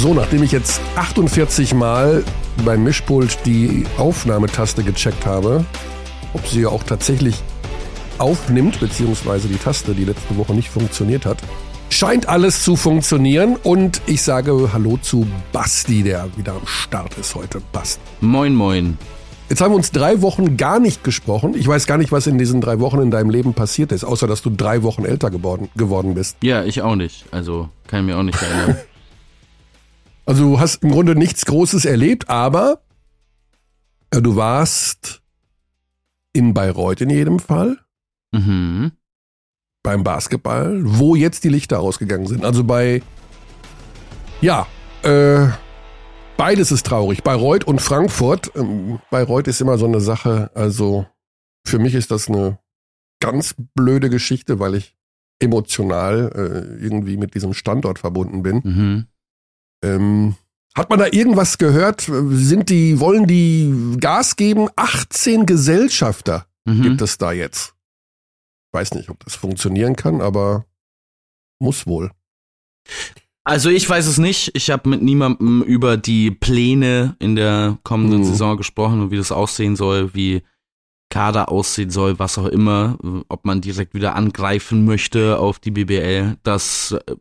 So, nachdem ich jetzt 48 Mal beim Mischpult die Aufnahmetaste gecheckt habe, ob sie auch tatsächlich aufnimmt, beziehungsweise die Taste, die letzte Woche nicht funktioniert hat, scheint alles zu funktionieren und ich sage Hallo zu Basti, der wieder am Start ist heute. Basti. Moin, moin. Jetzt haben wir uns drei Wochen gar nicht gesprochen. Ich weiß gar nicht, was in diesen drei Wochen in deinem Leben passiert ist, außer dass du drei Wochen älter geworden, geworden bist. Ja, ich auch nicht. Also kann ich mir auch nicht erinnern. also du hast im Grunde nichts Großes erlebt, aber äh, du warst in Bayreuth in jedem Fall. Mhm. Beim Basketball, wo jetzt die Lichter ausgegangen sind. Also bei, ja, äh, Beides ist traurig. Bayreuth und Frankfurt. Ähm, Bayreuth ist immer so eine Sache. Also für mich ist das eine ganz blöde Geschichte, weil ich emotional äh, irgendwie mit diesem Standort verbunden bin. Mhm. Ähm, hat man da irgendwas gehört? Sind die, wollen die Gas geben? 18 Gesellschafter Mhm. gibt es da jetzt. Weiß nicht, ob das funktionieren kann, aber muss wohl. Also ich weiß es nicht. Ich habe mit niemandem über die Pläne in der kommenden Mhm. Saison gesprochen und wie das aussehen soll, wie Kader aussehen soll, was auch immer, ob man direkt wieder angreifen möchte auf die BBL. Das äh,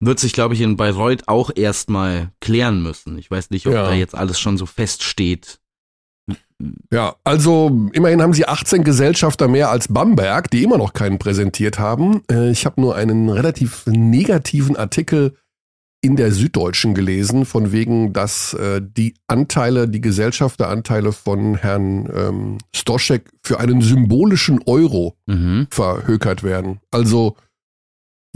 wird sich, glaube ich, in Bayreuth auch erstmal klären müssen. Ich weiß nicht, ob Ja. da jetzt alles schon so feststeht. Ja, also immerhin haben sie 18 Gesellschafter mehr als Bamberg, die immer noch keinen präsentiert haben. Äh, Ich habe nur einen relativ negativen Artikel in der Süddeutschen gelesen, von wegen, dass äh, die Anteile, die Gesellschafteranteile von Herrn ähm, Stoschek für einen symbolischen Euro Mhm. verhökert werden. Also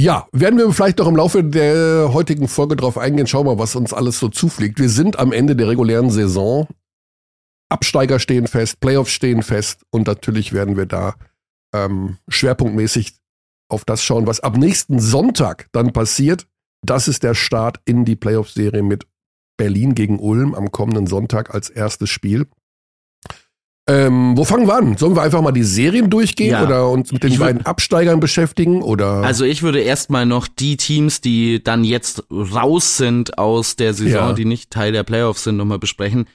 ja, werden wir vielleicht noch im Laufe der heutigen Folge drauf eingehen. Schauen wir mal, was uns alles so zufliegt. Wir sind am Ende der regulären Saison. Absteiger stehen fest, Playoffs stehen fest und natürlich werden wir da ähm, schwerpunktmäßig auf das schauen, was ab nächsten Sonntag dann passiert. Das ist der Start in die Playoff-Serie mit Berlin gegen Ulm am kommenden Sonntag als erstes Spiel. Ähm, wo fangen wir an? Sollen wir einfach mal die Serien durchgehen Ja. oder uns mit den beiden Absteigern beschäftigen? Oder Also ich würde erstmal noch die Teams, die dann jetzt raus sind aus der Saison, Ja. die nicht Teil der Playoffs sind, nochmal besprechen.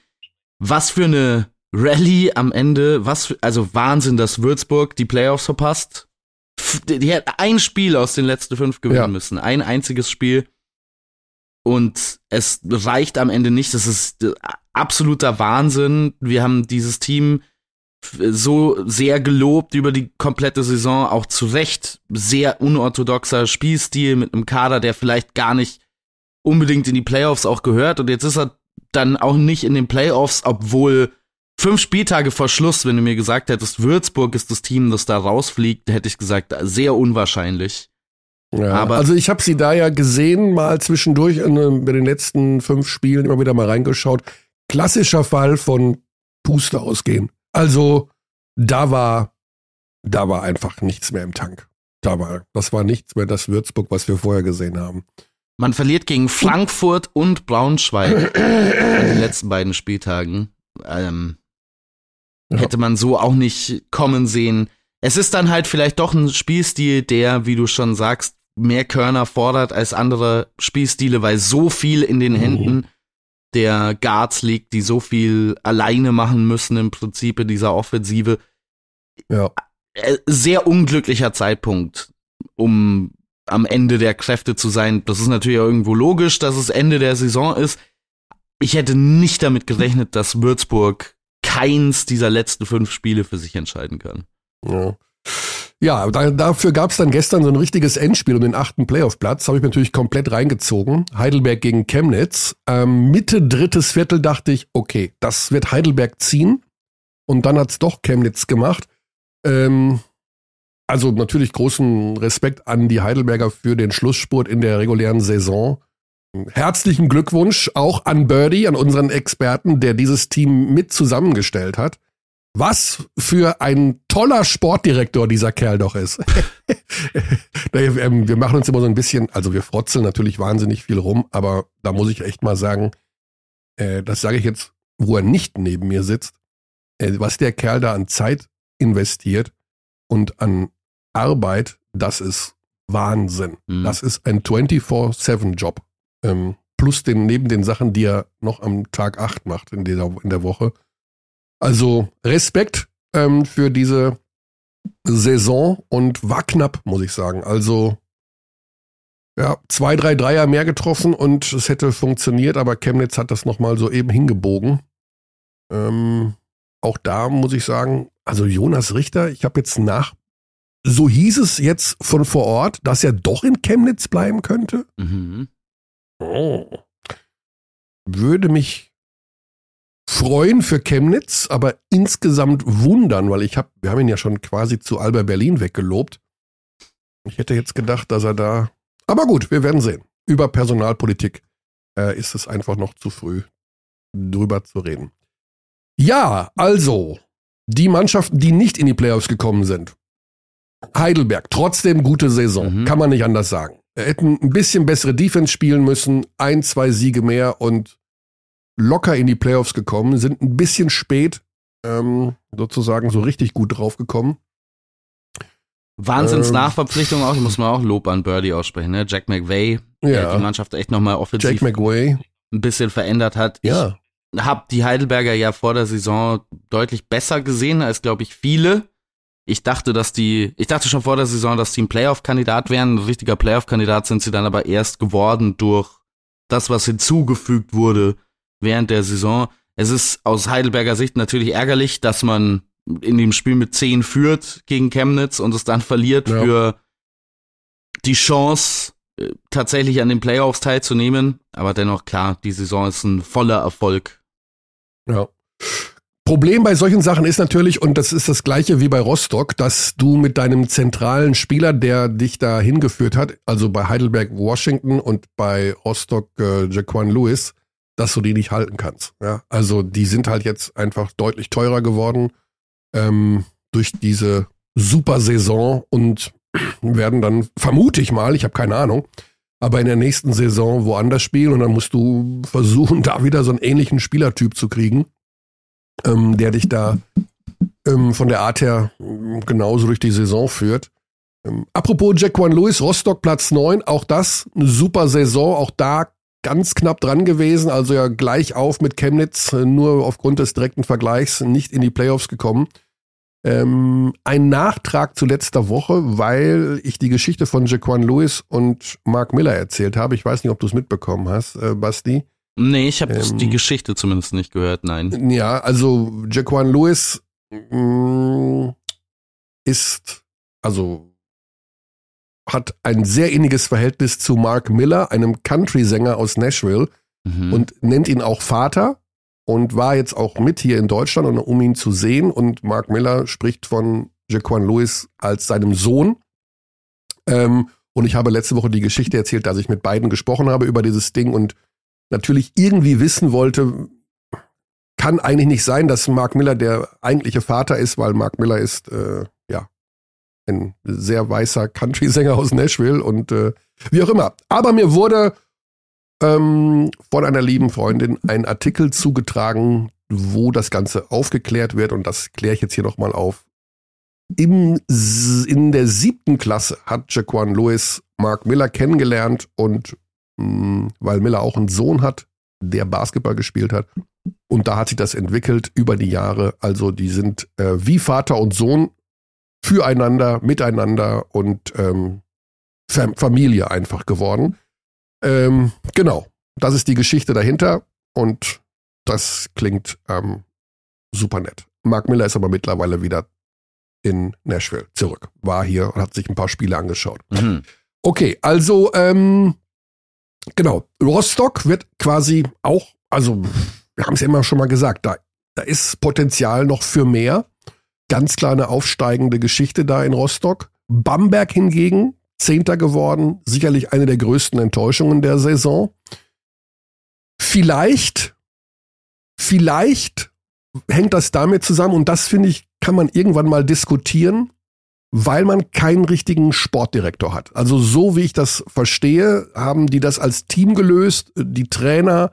Was für eine Rallye am Ende, was für, also Wahnsinn, dass Würzburg die Playoffs verpasst. Die, die hätten ein Spiel aus den letzten fünf gewinnen Ja. müssen, ein einziges Spiel. Und es reicht am Ende nicht. Das ist äh, absoluter Wahnsinn. Wir haben dieses Team so sehr gelobt über die komplette Saison, auch zu Recht sehr unorthodoxer Spielstil mit einem Kader, der vielleicht gar nicht unbedingt in die Playoffs auch gehört. Und jetzt ist er dann auch nicht in den Playoffs, obwohl fünf Spieltage vor Schluss, wenn du mir gesagt hättest, Würzburg ist das Team, das da rausfliegt, hätte ich gesagt, sehr unwahrscheinlich. Ja, Aber- also ich habe sie da ja gesehen, mal zwischendurch in, äh, bei den letzten fünf Spielen immer wieder mal reingeschaut. Klassischer Fall von Puste ausgehen. Also da war, da war einfach nichts mehr im Tank. Da war, das war nichts mehr das Würzburg, was wir vorher gesehen haben. Man verliert gegen Frankfurt und Braunschweig an den letzten beiden Spieltagen. Ähm, Ja. Hätte man so auch nicht kommen sehen. Es ist dann halt vielleicht doch ein Spielstil, der, wie du schon sagst, mehr Körner fordert als andere Spielstile, weil so viel in den Mhm. Händen der Guards liegt, die so viel alleine machen müssen im Prinzip in dieser Offensive. Ja. Äh, Sehr unglücklicher Zeitpunkt, um am Ende der Kräfte zu sein. Das ist natürlich auch irgendwo logisch, dass es Ende der Saison ist. Ich hätte nicht damit gerechnet, dass Würzburg keins dieser letzten fünf Spiele für sich entscheiden kann. Ja, ja da, dafür gab es dann gestern so ein richtiges Endspiel um den achten Playoff-Platz. Habe ich natürlich komplett reingezogen. Heidelberg gegen Chemnitz. Ähm, Mitte drittes Viertel dachte ich, okay, das wird Heidelberg ziehen. Und dann hat's doch Chemnitz gemacht. Ähm, also natürlich großen Respekt an die Heidelberger für den Schlussspurt in der regulären Saison. Herzlichen Glückwunsch auch an Birdie, an unseren Experten, der dieses Team mit zusammengestellt hat. Was für ein toller Sportdirektor dieser Kerl doch ist. Ähm, wir machen uns immer so ein bisschen, also wir frotzeln natürlich wahnsinnig viel rum, aber da muss ich echt mal sagen, äh, das sage ich jetzt, wo er nicht neben mir sitzt, äh, was der Kerl da an Zeit investiert und an Arbeit, das ist Wahnsinn. Mhm. Das ist ein 24-7-Job. Ähm, plus den, neben den Sachen, die er noch am Tag 8 macht in, dieser, in der Woche. Also Respekt ähm, für diese Saison und war knapp, muss ich sagen. Also ja, zwei, drei Dreier mehr getroffen und es hätte funktioniert, aber Chemnitz hat das nochmal so eben hingebogen. Ähm, auch da muss ich sagen, also Jonas Richter, ich habe jetzt nach, so hieß es jetzt von vor Ort, dass er doch in Chemnitz bleiben könnte. Mhm. Oh. Würde mich freuen für Chemnitz, aber insgesamt wundern, weil ich habe, wir haben ihn ja schon quasi zu Alba Berlin weggelobt. Ich hätte jetzt gedacht, dass er da. Aber gut, wir werden sehen. Über Personalpolitik äh, ist es einfach noch zu früh, drüber zu reden. Ja, also, die Mannschaften, die nicht in die Playoffs gekommen sind. Heidelberg, trotzdem gute Saison, mhm. kann man nicht anders sagen. Hätten ein bisschen bessere Defense spielen müssen, ein, zwei Siege mehr und locker in die Playoffs gekommen, sind ein bisschen spät ähm, sozusagen so richtig gut draufgekommen. Wahnsinns ähm, Nachverpflichtung auch, muss man auch Lob an Birdie aussprechen, ne? Jack McVay, ja. der die Mannschaft echt nochmal offensiv Jack McVay. ein bisschen verändert hat. Ja. Ich habe die Heidelberger ja vor der Saison deutlich besser gesehen als, glaube ich, viele. Ich dachte, dass die, ich dachte schon vor der Saison, dass die ein Playoff-Kandidat wären. Ein richtiger Playoff-Kandidat sind sie dann aber erst geworden durch das, was hinzugefügt wurde während der Saison. Es ist aus Heidelberger Sicht natürlich ärgerlich, dass man in dem Spiel mit 10 führt gegen Chemnitz und es dann verliert ja. für die Chance, äh, tatsächlich an den Playoffs teilzunehmen. Aber dennoch, klar, die Saison ist ein voller Erfolg. Ja. Problem bei solchen Sachen ist natürlich, und das ist das gleiche wie bei Rostock, dass du mit deinem zentralen Spieler, der dich da hingeführt hat, also bei Heidelberg Washington und bei Rostock äh, Jaquan Lewis, dass du die nicht halten kannst. Ja? Also die sind halt jetzt einfach deutlich teurer geworden ähm, durch diese super Saison und werden dann, vermute ich mal, ich habe keine Ahnung, aber in der nächsten Saison woanders spielen und dann musst du versuchen, da wieder so einen ähnlichen Spielertyp zu kriegen, ähm, der dich da ähm, von der Art her ähm, genauso durch die Saison führt. Ähm, apropos Jaquan Lewis, Rostock Platz 9, auch das eine super Saison, auch da ganz knapp dran gewesen, also ja gleich auf mit Chemnitz, äh, nur aufgrund des direkten Vergleichs nicht in die Playoffs gekommen. Ähm, ein Nachtrag zu letzter Woche, weil ich die Geschichte von Jaquan Lewis und Mark Miller erzählt habe. Ich weiß nicht, ob du es mitbekommen hast, äh, Basti. Nee, ich habe ähm, die Geschichte zumindest nicht gehört, nein. Ja, also Jaquan Lewis mh, mm, ist, also hat ein sehr inniges Verhältnis zu Mark Miller, einem Country-Sänger aus Nashville, mhm. und nennt ihn auch Vater und war jetzt auch mit hier in Deutschland, um ihn zu sehen. Und Mark Miller spricht von Jaquan Lewis als seinem Sohn. Ähm, und ich habe letzte Woche die Geschichte erzählt, dass ich mit beiden gesprochen habe über dieses Ding und natürlich irgendwie wissen wollte, kann eigentlich nicht sein, dass Mark Miller der eigentliche Vater ist, weil Mark Miller ist äh, ja ein sehr weißer Country-Sänger aus Nashville und äh, wie auch immer. Aber mir wurde ähm, von einer lieben Freundin ein Artikel zugetragen, wo das Ganze aufgeklärt wird und das kläre ich jetzt hier nochmal auf. Im, in der siebten Klasse hat Jaquan Lewis Mark Miller kennengelernt und mh, mm, weil Miller auch einen Sohn hat, der Basketball gespielt hat. Und da hat sich das entwickelt über die Jahre. Also die sind äh, wie Vater und Sohn füreinander, miteinander und ähm, Familie einfach geworden. Ähm, genau, das ist die Geschichte dahinter und das klingt ähm, super nett. Mark Miller ist aber mittlerweile wieder in Nashville zurück. War hier und hat sich ein paar Spiele angeschaut. Mhm. Okay, also ähm, genau, Rostock wird quasi auch, also wir haben es ja immer schon mal gesagt, da, da ist Potenzial noch für mehr. Ganz klar eine aufsteigende Geschichte da in Rostock. Bamberg hingegen Zehnter geworden, sicherlich eine der größten Enttäuschungen der Saison. Vielleicht, vielleicht hängt das damit zusammen und das finde ich, kann man irgendwann mal diskutieren, weil man keinen richtigen Sportdirektor hat. Also so wie ich das verstehe, haben die das als Team gelöst. Die Trainer,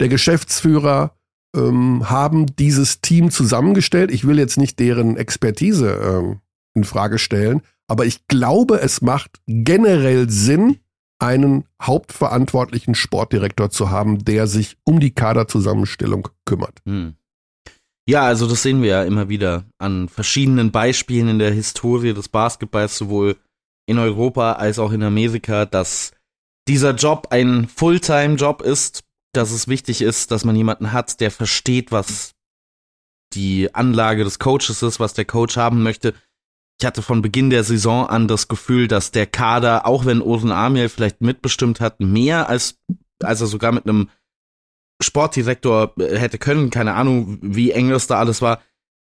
der Geschäftsführer ähm, haben dieses Team zusammengestellt. Ich will jetzt nicht deren Expertise ähm, in Frage stellen, aber ich glaube, es macht generell Sinn, einen hauptverantwortlichen Sportdirektor zu haben, der sich um die Kaderzusammenstellung kümmert. Hm. Ja, also das sehen wir ja immer wieder an verschiedenen Beispielen in der Historie des Basketballs, sowohl in Europa als auch in Amerika, dass dieser Job ein Fulltime-Job ist, dass es wichtig ist, dass man jemanden hat, der versteht, was die Anlage des Coaches ist, was der Coach haben möchte. Ich hatte von Beginn der Saison an das Gefühl, dass der Kader, auch wenn Osen Amiel vielleicht mitbestimmt hat, mehr als, als er sogar mit einem Sportdirektor hätte können, keine Ahnung, wie eng das da alles war,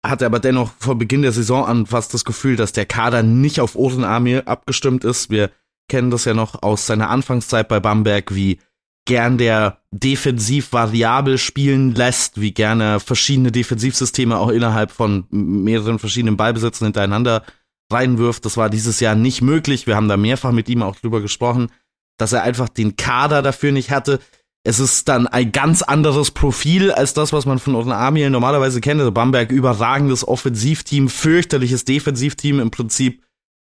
hatte aber dennoch von Beginn der Saison an fast das Gefühl, dass der Kader nicht auf Osen Amiel abgestimmt ist. Wir kennen das ja noch aus seiner Anfangszeit bei Bamberg, wie gern der defensiv variabel spielen lässt, wie gerne verschiedene Defensivsysteme auch innerhalb von mehreren verschiedenen Ballbesitzen hintereinander reinwirft. Das war dieses Jahr nicht möglich. Wir haben da mehrfach mit ihm auch drüber gesprochen, dass er einfach den Kader dafür nicht hatte. Es ist dann ein ganz anderes Profil als das, was man von Otten Amiel normalerweise kennt. Also Bamberg überragendes Offensivteam, fürchterliches Defensivteam im Prinzip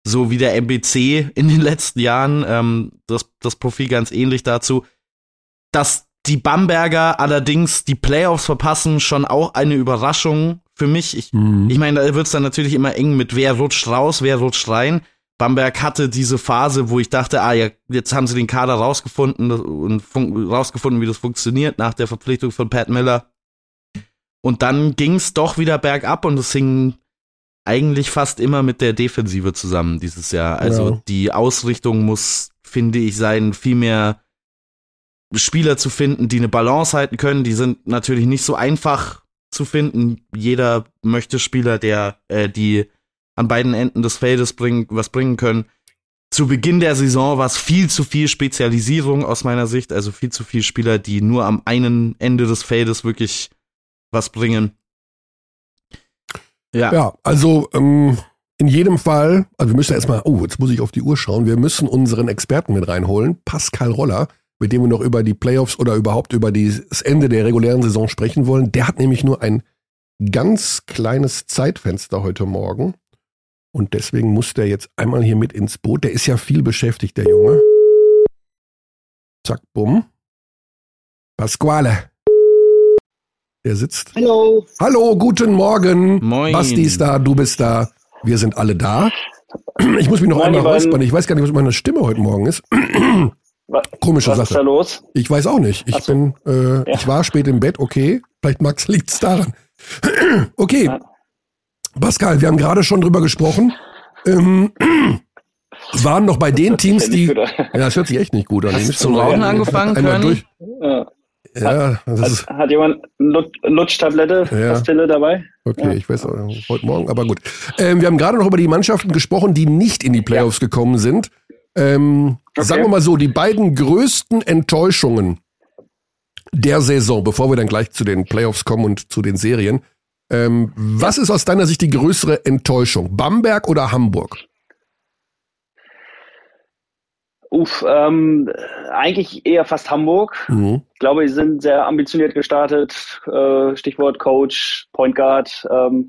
so wie der MBC in den letzten Jahren. Ähm, das, das Profil ganz ähnlich dazu. Dass die Bamberger allerdings die Playoffs verpassen, schon auch eine Überraschung für mich. Ich, mhm. ich meine, da wird's dann natürlich immer eng mit wer rutscht raus, wer rutscht rein. Bamberg hatte diese Phase, wo ich dachte, ah ja, jetzt haben sie den Kader rausgefunden und rausgefunden, wie das funktioniert nach der Verpflichtung von Pat Miller. Und dann ging's doch wieder bergab und es hing eigentlich fast immer mit der Defensive zusammen dieses Jahr. Also ja. die Ausrichtung muss, finde ich, sein, viel mehr Spieler zu finden, die eine Balance halten können. Die sind natürlich nicht so einfach zu finden. Jeder möchte Spieler, der äh, die an beiden Enden des Feldes bringen, was bringen können. Zu Beginn der Saison war es viel zu viel Spezialisierung aus meiner Sicht, also viel zu viele Spieler, die nur am einen Ende des Feldes wirklich was bringen. Ja, ja also ähm, in jedem Fall, also wir müssen erstmal, oh, jetzt muss ich auf die Uhr schauen, wir müssen unseren Experten mit reinholen, Pascal Roller, mit dem wir noch über die Playoffs oder überhaupt über das Ende der regulären Saison sprechen wollen. Der hat nämlich nur ein ganz kleines Zeitfenster heute Morgen. Und deswegen muss der jetzt einmal hier mit ins Boot. Der ist ja viel beschäftigt, der Junge. Zack, bumm. Pasquale. Der sitzt. Hallo. Hallo, guten Morgen. Moin. Basti ist da, du bist da. Wir sind alle da. Ich muss mich noch Moin, einmal räuspern. Ich weiß gar nicht, was meine Stimme heute Morgen ist. Komische was Sache. Was ist da los? Ich weiß auch nicht. Ich so. bin, äh, ja. ich war spät im Bett, okay. Vielleicht Max liegt's daran. okay. Ja. Pascal, wir haben gerade schon drüber gesprochen. Ähm, waren noch bei den Teams, die. Ja, das hört sich echt nicht gut an. Hast du zum Rauchen angefangen einmal durch. Ja. Ja, das hat, ist, hat jemand eine Lutschtablette, ja. Pastille dabei? Okay, ja. ich weiß auch, heute Morgen, aber gut. Ähm, wir haben gerade noch über die Mannschaften gesprochen, die nicht in die Playoffs ja. gekommen sind. Ähm, okay. Sagen wir mal so, die beiden größten Enttäuschungen der Saison, bevor wir dann gleich zu den Playoffs kommen und zu den Serien. Ähm, was ist aus deiner Sicht die größere Enttäuschung? Bamberg oder Hamburg? Uff, ähm, eigentlich eher fast Hamburg. Mhm. Ich glaube, sie sind sehr ambitioniert gestartet. Äh, Stichwort Coach, Point Guard. Ähm,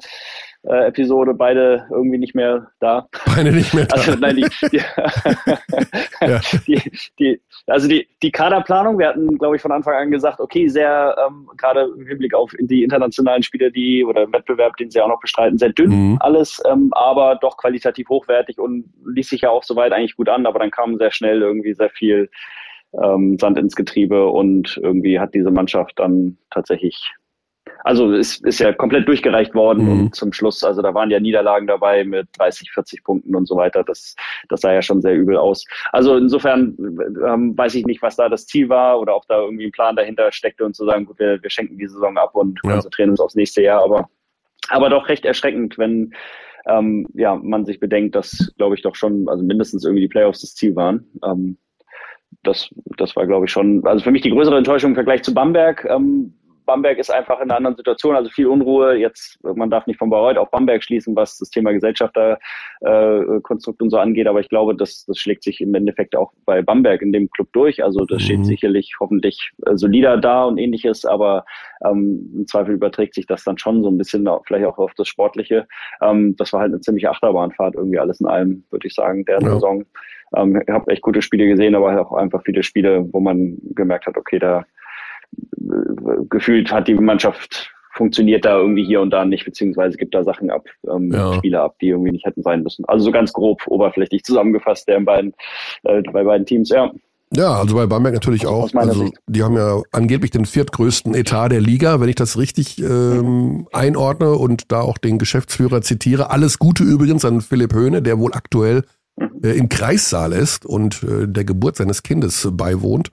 äh, Episode, beide irgendwie nicht mehr da. Beide nicht mehr da. Also, nein, die, die, ja. die, die, also die, die Kaderplanung, wir hatten, glaube ich, von Anfang an gesagt, okay, sehr, ähm, gerade im Hinblick auf die internationalen Spieler, die oder Wettbewerb, den sie auch noch bestreiten, sehr dünn mhm. alles, ähm, aber doch qualitativ hochwertig und ließ sich ja auch soweit eigentlich gut an, aber dann kam sehr schnell irgendwie sehr viel ähm, Sand ins Getriebe und irgendwie hat diese Mannschaft dann tatsächlich also es ist ja komplett durchgereicht worden mhm. und zum Schluss, also da waren ja Niederlagen dabei mit 30, 40 Punkten und so weiter. Das, das sah ja schon sehr übel aus. Also insofern ähm, weiß ich nicht, was da das Ziel war oder ob da irgendwie ein Plan dahinter steckte und zu sagen, gut, wir, wir schenken die Saison ab und ja. konzentrieren uns aufs nächste Jahr. Aber, aber doch recht erschreckend, wenn ähm, ja, man sich bedenkt, dass, glaube ich, doch schon, also mindestens irgendwie die Playoffs das Ziel waren. Ähm, das, das war, glaube ich, schon, also für mich die größere Enttäuschung im Vergleich zu Bamberg. Ähm, Bamberg ist einfach in einer anderen Situation, also viel Unruhe. Jetzt, man darf nicht von Bayreuth auf Bamberg schließen, was das Thema Gesellschafterkonstrukt äh, und so angeht, aber ich glaube, das, das schlägt sich im Endeffekt auch bei Bamberg in dem Club durch. Also das mhm. steht sicherlich hoffentlich äh, solider da und ähnliches, aber ähm, im Zweifel überträgt sich das dann schon so ein bisschen vielleicht auch auf das Sportliche. Ähm, das war halt eine ziemliche Achterbahnfahrt irgendwie alles in allem, würde ich sagen, der ja. Saison. Ähm, ich habe echt gute Spiele gesehen, aber auch einfach viele Spiele, wo man gemerkt hat, okay, da gefühlt hat die Mannschaft funktioniert da irgendwie hier und da nicht, beziehungsweise gibt da Sachen ab, ähm, ja. Spiele ab, die irgendwie nicht hätten sein müssen. Also so ganz grob, oberflächlich zusammengefasst, der in beiden, äh, bei beiden Teams, ja. Ja, also bei Bamberg natürlich auch. Also die haben ja angeblich den viertgrößten Etat der Liga, wenn ich das richtig ähm, einordne und da auch den Geschäftsführer zitiere. Alles Gute übrigens an Philipp Höhne, der wohl aktuell äh, im Kreissaal ist und äh, der Geburt seines Kindes beiwohnt.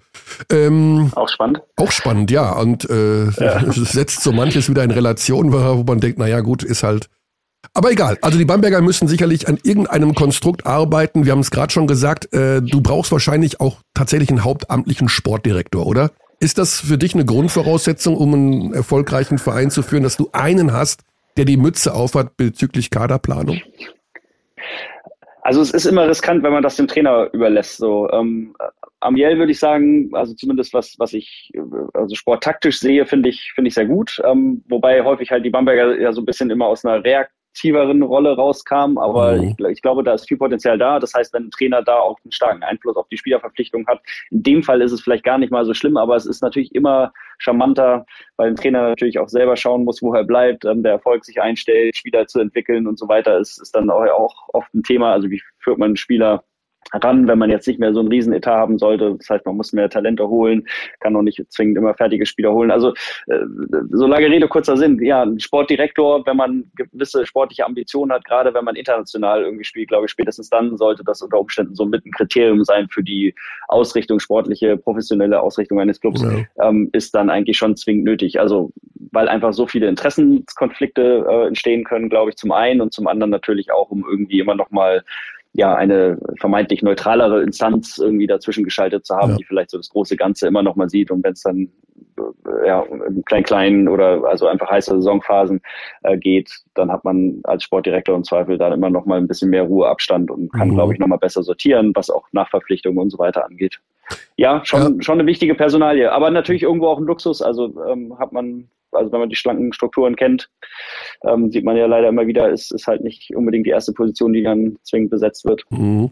Ähm, auch spannend. Auch spannend, ja. Und äh, ja. setzt so manches wieder in Relation, wo man denkt, naja gut, ist halt. Aber egal, also die Bamberger müssen sicherlich an irgendeinem Konstrukt arbeiten. Wir haben es gerade schon gesagt, äh, du brauchst wahrscheinlich auch tatsächlich einen hauptamtlichen Sportdirektor, oder? Ist das für dich eine Grundvoraussetzung, um einen erfolgreichen Verein zu führen, dass du einen hast, der die Mütze aufhat bezüglich Kaderplanung? Also es ist immer riskant, wenn man das dem Trainer überlässt. So ähm, Amiel würde ich sagen, also zumindest was was ich also sporttaktisch sehe, finde ich finde ich sehr gut. Ähm, wobei häufig halt die Bamberger ja so ein bisschen immer aus einer Reakt aktiveren Rolle rauskam. Aber mhm. ich, ich, glaube, da ist viel Potenzial da. Das heißt, wenn ein Trainer da auch einen starken Einfluss auf die Spielerverpflichtung hat, in dem Fall ist es vielleicht gar nicht mal so schlimm, aber es ist natürlich immer charmanter, weil ein Trainer natürlich auch selber schauen muss, wo er bleibt, ähm, der Erfolg sich einstellt, Spieler zu entwickeln und so weiter, ist, ist dann auch oft ein Thema. Also wie führt man einen Spieler ran, wenn man jetzt nicht mehr so einen Riesenetat haben sollte. Das heißt, man muss mehr Talente holen, kann auch nicht zwingend immer fertige Spieler holen. Also äh, so lange Rede, kurzer Sinn. Ja, ein Sportdirektor, wenn man gewisse sportliche Ambitionen hat, gerade wenn man international irgendwie spielt, glaube ich, spätestens dann sollte das unter Umständen so mit ein Kriterium sein für die Ausrichtung, sportliche, professionelle Ausrichtung eines Clubs, ja. ähm, ist dann eigentlich schon zwingend nötig. Also weil einfach so viele Interessenskonflikte äh, entstehen können, glaube ich, zum einen und zum anderen natürlich auch, um irgendwie immer noch mal ja eine vermeintlich neutralere Instanz irgendwie dazwischen geschaltet zu haben, ja. die vielleicht so das große Ganze immer noch mal sieht und wenn es dann äh, ja im klein klein oder also einfach heiße Saisonphasen äh, geht, dann hat man als Sportdirektor im Zweifel dann immer noch mal ein bisschen mehr Ruheabstand und kann, mhm. glaube ich, noch mal besser sortieren, was auch Nachverpflichtungen und so weiter angeht. Ja, schon ja. schon eine wichtige Personalie, aber natürlich irgendwo auch ein Luxus. Also ähm, hat man also wenn man die schlanken Strukturen kennt, ähm, sieht man ja leider immer wieder, ist, ist halt nicht unbedingt die erste Position, die dann zwingend besetzt wird. Mhm.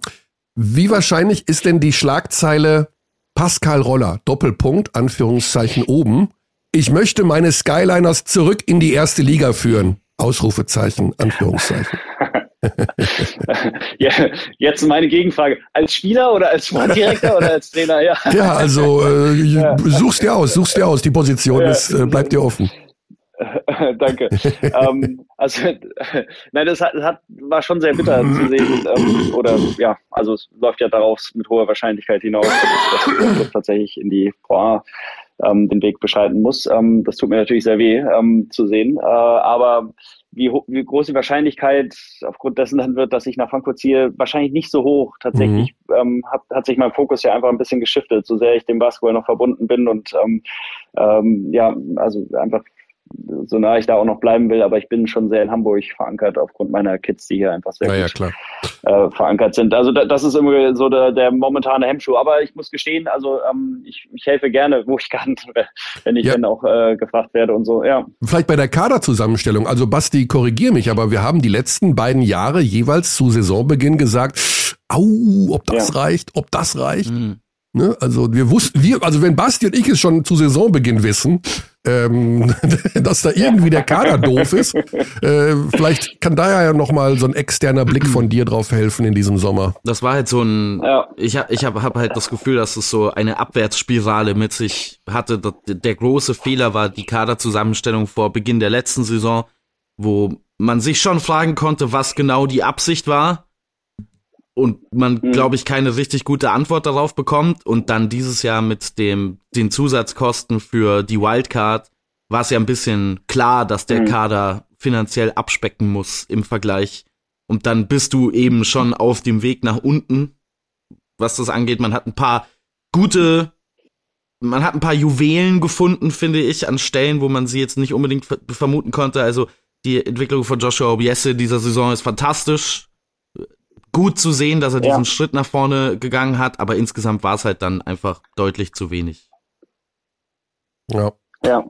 Wie wahrscheinlich ist denn die Schlagzeile Pascal Roller, Doppelpunkt, Anführungszeichen oben. Ich möchte meine Skyliners zurück in die erste Liga führen. Ausrufezeichen, Anführungszeichen. ja, jetzt meine Gegenfrage. Als Spieler oder als Sportdirektor oder als Trainer? Ja, ja also äh, ja. suchst dir aus, suchst dir aus. Die Position ja. ist, äh, bleibt dir offen. Danke. ähm, also, nein, das, hat, hat, war schon sehr bitter zu sehen. Ähm, oder ja, also es läuft ja darauf mit hoher Wahrscheinlichkeit hinaus, dass, das tatsächlich in die A ähm, den Weg beschreiten muss. Ähm, das tut mir natürlich sehr weh ähm, zu sehen. Äh, aber wie, wie groß die Wahrscheinlichkeit aufgrund dessen dann wird, dass ich nach Frankfurt ziehe, wahrscheinlich nicht so hoch. Tatsächlich mhm. ähm, hat, hat sich mein Fokus ja einfach ein bisschen geschiftet, so sehr ich dem Basketball noch verbunden bin und ähm, ähm, ja, also einfach so nah ich da auch noch bleiben will, aber ich bin schon sehr in Hamburg verankert aufgrund meiner Kids, die hier einfach sehr ja, gut ja, äh, verankert sind. Also da, das ist immer so der, der momentane Hemmschuh. Aber ich muss gestehen, also ähm, ich, ich helfe gerne, wo ich kann, wenn ich ja. dann auch äh, gefragt werde und so. Ja. Vielleicht bei der Kaderzusammenstellung. Also Basti, korrigier mich, aber wir haben die letzten beiden Jahre jeweils zu Saisonbeginn gesagt, au, ob das reicht, ob das reicht. Mhm. Ne? Also wir wussten, wir, also wenn Basti und ich es schon zu Saisonbeginn wissen, ähm, dass da irgendwie der Kader doof ist, äh, vielleicht kann da ja noch mal so ein externer Blick von dir drauf helfen in diesem Sommer. Das war halt so ein, ja. ich habe ich hab, hab halt das Gefühl, dass es so eine Abwärtsspirale mit sich hatte. Der große Fehler war die Kaderzusammenstellung vor Beginn der letzten Saison, wo man sich schon fragen konnte, was genau die Absicht war und man, mhm. glaube ich, keine richtig gute Antwort darauf bekommt. Und dann dieses Jahr mit dem, den Zusatzkosten für die Wildcard war es ja ein bisschen klar, dass der mhm. Kader finanziell abspecken muss im Vergleich. Und dann bist du eben schon auf dem Weg nach unten, was das angeht. Man hat ein paar gute man hat ein paar Juwelen gefunden, finde ich, an Stellen, wo man sie jetzt nicht unbedingt vermuten konnte. Also die Entwicklung von Joshua Obiese dieser Saison ist fantastisch. Gut zu sehen, dass er diesen ja. Schritt nach vorne gegangen hat, aber insgesamt war es halt dann einfach deutlich zu wenig. Ja. Ja.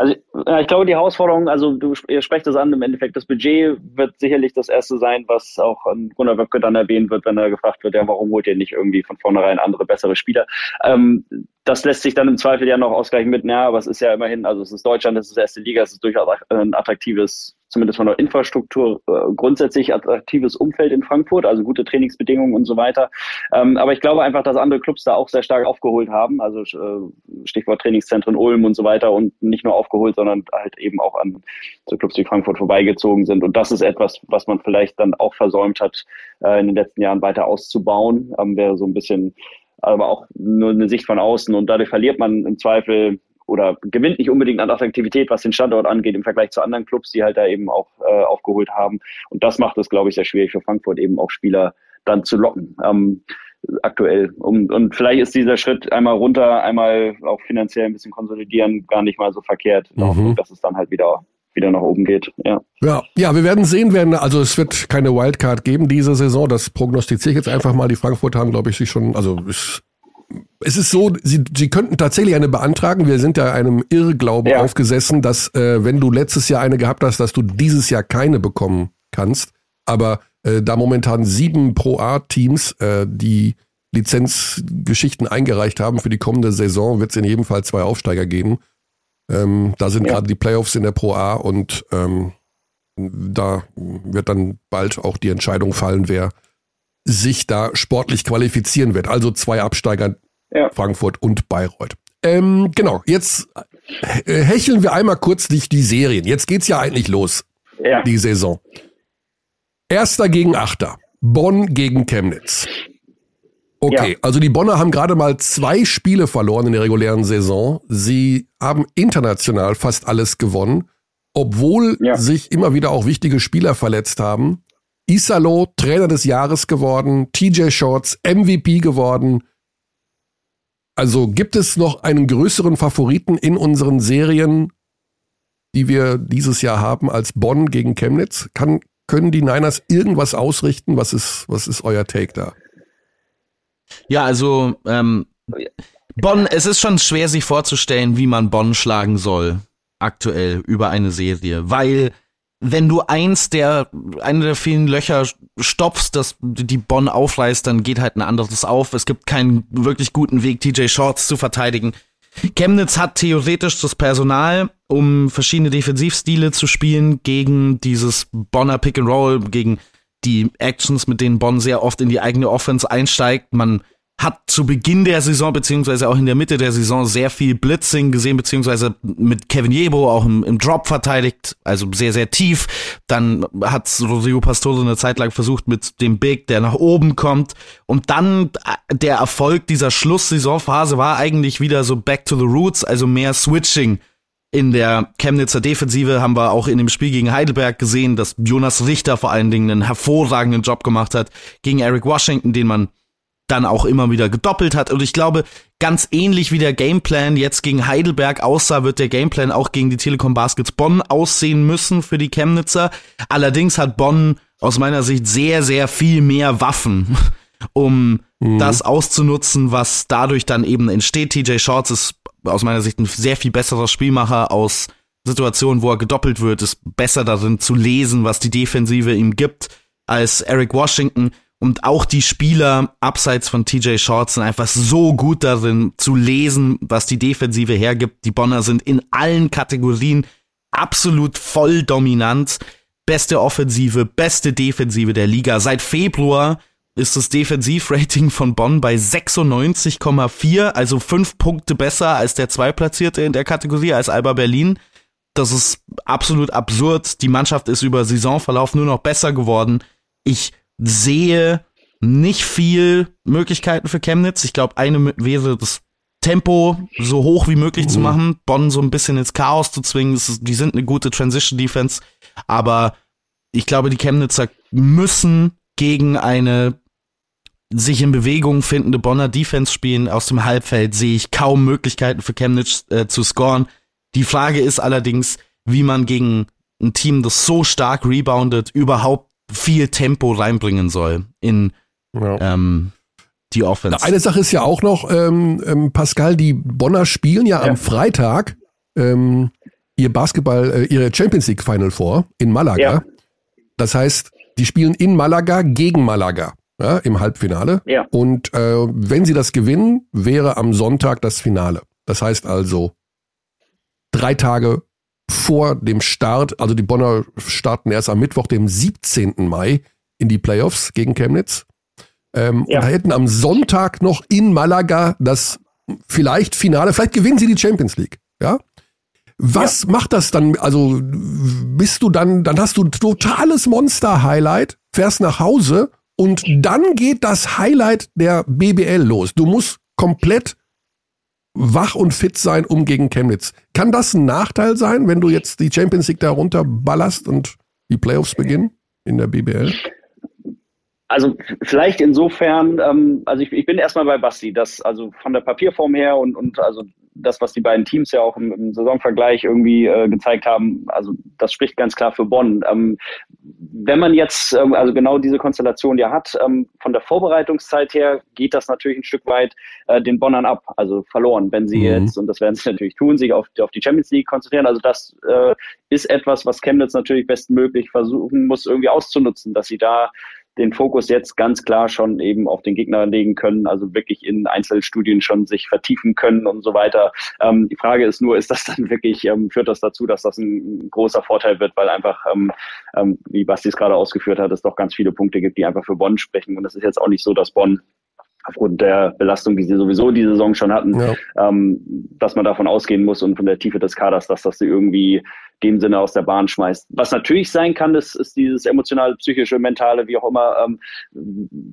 Also ich glaube, die Herausforderung, also du ihr sprecht das an, im Endeffekt das Budget wird sicherlich das erste sein, was auch an Gunnar Wöcke dann erwähnt wird, wenn er gefragt wird, ja, warum holt ihr nicht irgendwie von vornherein andere, bessere Spieler? Ähm, das lässt sich dann im Zweifel ja noch ausgleichen mit, naja, aber es ist ja immerhin, also es ist Deutschland, es ist erste Liga, es ist durchaus ein attraktives zumindest von der Infrastruktur äh, grundsätzlich attraktives Umfeld in Frankfurt, also gute Trainingsbedingungen und so weiter. Ähm, aber ich glaube einfach, dass andere Clubs da auch sehr stark aufgeholt haben, also äh, Stichwort Trainingszentren Ulm und so weiter und nicht nur aufgeholt, sondern halt eben auch an so Clubs wie Frankfurt vorbeigezogen sind. Und das ist etwas, was man vielleicht dann auch versäumt hat, äh, in den letzten Jahren weiter auszubauen. Ähm, wäre so ein bisschen aber auch nur eine Sicht von außen und dadurch verliert man im Zweifel oder gewinnt nicht unbedingt an Attraktivität, was den Standort angeht, im Vergleich zu anderen Clubs, die halt da eben auch äh, aufgeholt haben. Und das macht es, glaube ich, sehr schwierig für Frankfurt eben auch Spieler dann zu locken. Ähm, aktuell. Und, und vielleicht ist dieser Schritt einmal runter, einmal auch finanziell ein bisschen konsolidieren, gar nicht mal so verkehrt, mhm. dass es dann halt wieder wieder nach oben geht. Ja. ja, ja, wir werden sehen, werden, also es wird keine Wildcard geben diese Saison. Das prognostiziere ich jetzt einfach mal. Die Frankfurt haben, glaube ich, sich schon, also ist es ist so, sie, sie könnten tatsächlich eine beantragen. Wir sind ja einem Irrglauben ja. aufgesessen, dass äh, wenn du letztes Jahr eine gehabt hast, dass du dieses Jahr keine bekommen kannst. Aber äh, da momentan sieben Pro A-Teams äh, die Lizenzgeschichten eingereicht haben für die kommende Saison, wird es in jedem Fall zwei Aufsteiger geben. Ähm, da sind ja. gerade die Playoffs in der Pro A und ähm, da wird dann bald auch die Entscheidung fallen, wer sich da sportlich qualifizieren wird. Also zwei Absteiger, ja. Frankfurt und Bayreuth. Ähm, genau, jetzt äh, hecheln wir einmal kurz durch die Serien. Jetzt geht's ja eigentlich los, ja. die Saison. Erster gegen Achter. Bonn gegen Chemnitz. Okay, ja. also die Bonner haben gerade mal zwei Spiele verloren in der regulären Saison. Sie haben international fast alles gewonnen, obwohl ja. sich immer wieder auch wichtige Spieler verletzt haben. Isalo Trainer des Jahres geworden, TJ Shorts MVP geworden. Also gibt es noch einen größeren Favoriten in unseren Serien, die wir dieses Jahr haben, als Bonn gegen Chemnitz? Kann, können die Niners irgendwas ausrichten? Was ist, was ist euer Take da? Ja, also ähm, Bonn, es ist schon schwer sich vorzustellen, wie man Bonn schlagen soll aktuell über eine Serie, weil wenn du eins der, eine der vielen Löcher stopfst, dass die Bonn aufreißt, dann geht halt ein anderes auf. Es gibt keinen wirklich guten Weg, TJ Shorts zu verteidigen. Chemnitz hat theoretisch das Personal, um verschiedene Defensivstile zu spielen gegen dieses Bonner Pick and Roll, gegen die Actions, mit denen Bonn sehr oft in die eigene Offense einsteigt. Man hat zu Beginn der Saison, beziehungsweise auch in der Mitte der Saison, sehr viel Blitzing gesehen, beziehungsweise mit Kevin Jebo auch im, im Drop verteidigt, also sehr, sehr tief. Dann hat Rodrigo Pastore eine Zeit lang versucht mit dem Big, der nach oben kommt. Und dann äh, der Erfolg dieser Schlusssaisonphase war eigentlich wieder so back to the roots, also mehr Switching. In der Chemnitzer Defensive haben wir auch in dem Spiel gegen Heidelberg gesehen, dass Jonas Richter vor allen Dingen einen hervorragenden Job gemacht hat gegen Eric Washington, den man dann auch immer wieder gedoppelt hat. Und ich glaube, ganz ähnlich wie der Gameplan jetzt gegen Heidelberg aussah, wird der Gameplan auch gegen die Telekom Baskets Bonn aussehen müssen für die Chemnitzer. Allerdings hat Bonn aus meiner Sicht sehr, sehr viel mehr Waffen, um mhm. das auszunutzen, was dadurch dann eben entsteht. TJ Shorts ist aus meiner Sicht ein sehr viel besserer Spielmacher aus Situationen, wo er gedoppelt wird, ist besser darin zu lesen, was die Defensive ihm gibt, als Eric Washington. Und auch die Spieler abseits von TJ Shorts sind einfach so gut darin zu lesen, was die Defensive hergibt. Die Bonner sind in allen Kategorien absolut voll dominant. Beste Offensive, beste Defensive der Liga. Seit Februar ist das Defensivrating von Bonn bei 96,4, also fünf Punkte besser als der Zweitplatzierte in der Kategorie, als Alba Berlin. Das ist absolut absurd. Die Mannschaft ist über Saisonverlauf nur noch besser geworden. Ich sehe nicht viel Möglichkeiten für Chemnitz. Ich glaube, eine wäre das Tempo so hoch wie möglich mhm. zu machen, Bonn so ein bisschen ins Chaos zu zwingen. Ist, die sind eine gute Transition Defense, aber ich glaube, die Chemnitzer müssen gegen eine sich in Bewegung findende Bonner Defense spielen. Aus dem Halbfeld sehe ich kaum Möglichkeiten für Chemnitz äh, zu scoren. Die Frage ist allerdings, wie man gegen ein Team, das so stark reboundet, überhaupt viel Tempo reinbringen soll in ja. ähm, die Offense. Eine Sache ist ja auch noch, ähm, ähm, Pascal, die Bonner spielen ja, ja. am Freitag ähm, ihr Basketball, äh, ihre Champions League Final vor in Malaga. Ja. Das heißt, die spielen in Malaga gegen Malaga ja, im Halbfinale. Ja. Und äh, wenn sie das gewinnen, wäre am Sonntag das Finale. Das heißt also drei Tage vor dem Start, also die Bonner starten erst am Mittwoch, dem 17. Mai in die Playoffs gegen Chemnitz. Ähm, ja. Und hätten am Sonntag noch in Malaga das vielleicht Finale, vielleicht gewinnen sie die Champions League. Ja, was ja. macht das dann? Also bist du dann, dann hast du ein totales Monster-Highlight, fährst nach Hause und dann geht das Highlight der BBL los. Du musst komplett wach und fit sein, um gegen Chemnitz. Kann das ein Nachteil sein, wenn du jetzt die Champions League da runterballerst und die Playoffs beginnen in der BBL? Also vielleicht insofern, ähm, also ich, ich bin erstmal bei Basti, dass also von der Papierform her und, und also das, was die beiden Teams ja auch im, im Saisonvergleich irgendwie äh, gezeigt haben, also das spricht ganz klar für Bonn. Ähm, wenn man jetzt ähm, also genau diese Konstellation ja hat, ähm, von der Vorbereitungszeit her geht das natürlich ein Stück weit äh, den Bonnern ab, also verloren, wenn sie mhm. jetzt, und das werden sie natürlich tun, sich auf, auf die Champions League konzentrieren. Also das äh, ist etwas, was Chemnitz natürlich bestmöglich versuchen muss, irgendwie auszunutzen, dass sie da den Fokus jetzt ganz klar schon eben auf den Gegner legen können, also wirklich in Einzelstudien schon sich vertiefen können und so weiter. Ähm, die Frage ist nur, ist das dann wirklich, ähm, führt das dazu, dass das ein großer Vorteil wird, weil einfach, ähm, ähm wie Basti es gerade ausgeführt hat, es doch ganz viele Punkte gibt, die einfach für Bonn sprechen. Und es ist jetzt auch nicht so, dass Bonn aufgrund der Belastung, die sie sowieso die Saison schon hatten, ja. ähm, dass man davon ausgehen muss und von der Tiefe des Kaders, dass das sie irgendwie dem Sinne aus der Bahn schmeißt. Was natürlich sein kann, ist, ist dieses emotionale, psychische, mentale, wie auch immer, ähm,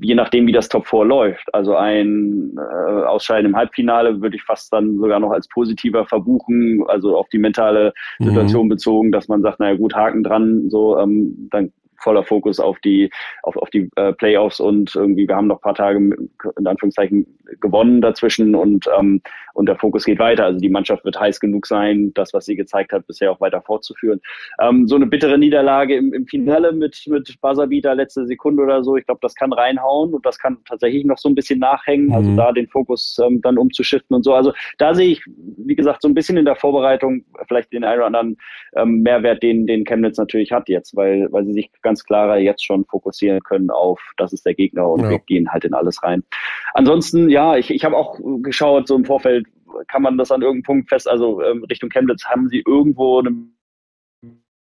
je nachdem, wie das Top 4 läuft. Also ein äh, Ausscheiden im Halbfinale würde ich fast dann sogar noch als positiver verbuchen, also auf die mentale mhm. Situation mhm. bezogen, dass man sagt, naja gut, Haken dran, so, ähm, dann voller Fokus auf die, auf, auf die äh, Playoffs und irgendwie, wir haben noch paar Tage in Anführungszeichen gewonnen dazwischen und, ähm, und der Fokus geht weiter. Also die Mannschaft wird heiß genug sein, das, was sie gezeigt hat, bisher auch weiter fortzuführen. Ähm, so eine bittere Niederlage im, im Finale mit, mit Buzzerbeater letzte Sekunde oder so, ich glaube, das kann reinhauen und das kann tatsächlich noch so ein bisschen nachhängen, also mhm. da den Fokus ähm, dann umzuschiften und so. Also da sehe ich, wie gesagt, so ein bisschen in der Vorbereitung vielleicht den einen oder anderen ähm, Mehrwert, den, den Chemnitz natürlich hat jetzt, weil, weil sie sich ganz klarer jetzt schon fokussieren können auf, das ist der Gegner und ja. wir gehen halt in alles rein. Ansonsten, ja, ich, ich habe auch geschaut, so im Vorfeld kann man das an irgendeinem Punkt fest, also ähm, Richtung Chemnitz, haben sie irgendwo eine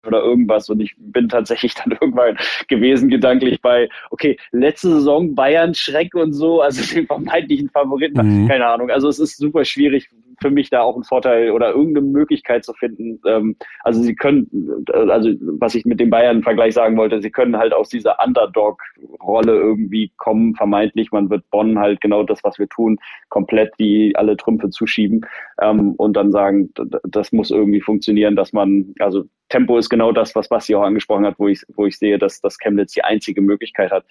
oder irgendwas. Und ich bin tatsächlich dann irgendwann gewesen, gedanklich bei, okay, letzte Saison Bayern Schreck und so, also den vermeintlichen Favoriten, mhm. keine Ahnung. Also es ist super schwierig für mich da auch einen Vorteil oder irgendeine Möglichkeit zu finden. Ähm, also sie können, also was ich mit dem Bayern-Vergleich sagen wollte, sie können halt aus dieser Underdog-Rolle irgendwie kommen, vermeintlich. Man wird Bonn halt genau das, was wir tun, komplett die alle Trümpfe zuschieben ähm, und dann sagen, das muss irgendwie funktionieren, dass man, also Tempo ist genau das, was Basti auch angesprochen hat, wo ich, wo ich sehe, dass, dass Chemnitz die einzige Möglichkeit hat.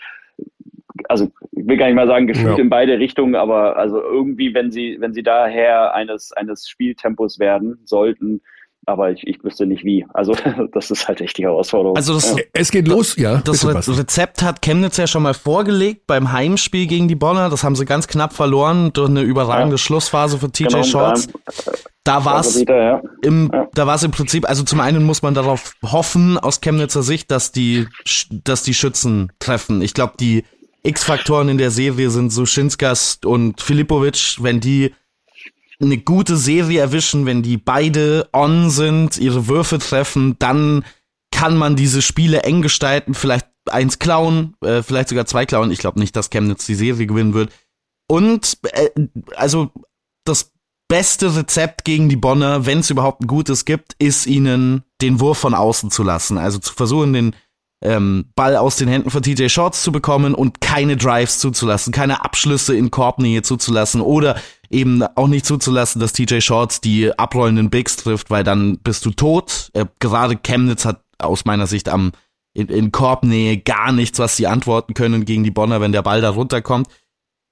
Also ich will gar nicht mal sagen, gefühlt ja. in beide Richtungen, aber also irgendwie, wenn sie, wenn sie daher eines, eines Spieltempos werden sollten, aber ich, ich wüsste nicht wie. Also das ist halt echt die Herausforderung. Also das, ja. es geht los, ja. Das Re Rezept hat Chemnitz ja schon mal vorgelegt beim Heimspiel gegen die Bonner. Das haben sie ganz knapp verloren durch eine überragende ja. Schlussphase für TJ genau, Shorts. Da war es ja. im, da war es im Prinzip, also zum einen muss man darauf hoffen aus Chemnitzer Sicht, dass die, dass die Schützen treffen. Ich glaube, die X-Faktoren in der Serie sind so Schinskas und Filipovic, wenn die eine gute Serie erwischen, wenn die beide on sind, ihre Würfe treffen, dann kann man diese Spiele eng gestalten, vielleicht eins klauen, äh, vielleicht sogar zwei klauen. Ich glaube nicht, dass Chemnitz die Serie gewinnen wird. Und äh, also das beste Rezept gegen die Bonner, wenn es überhaupt ein gutes gibt, ist ihnen den Wurf von außen zu lassen. Also zu versuchen, den ähm, Ball aus den Händen von TJ Shorts zu bekommen und keine Drives zuzulassen, keine Abschlüsse in Korbnähe zuzulassen oder eben auch nicht zuzulassen, dass TJ Shorts die abrollenden Bigs trifft, weil dann bist du tot. Äh, gerade Chemnitz hat aus meiner Sicht am in, in Korbnähe gar nichts, was sie antworten können gegen die Bonner, wenn der Ball da runterkommt.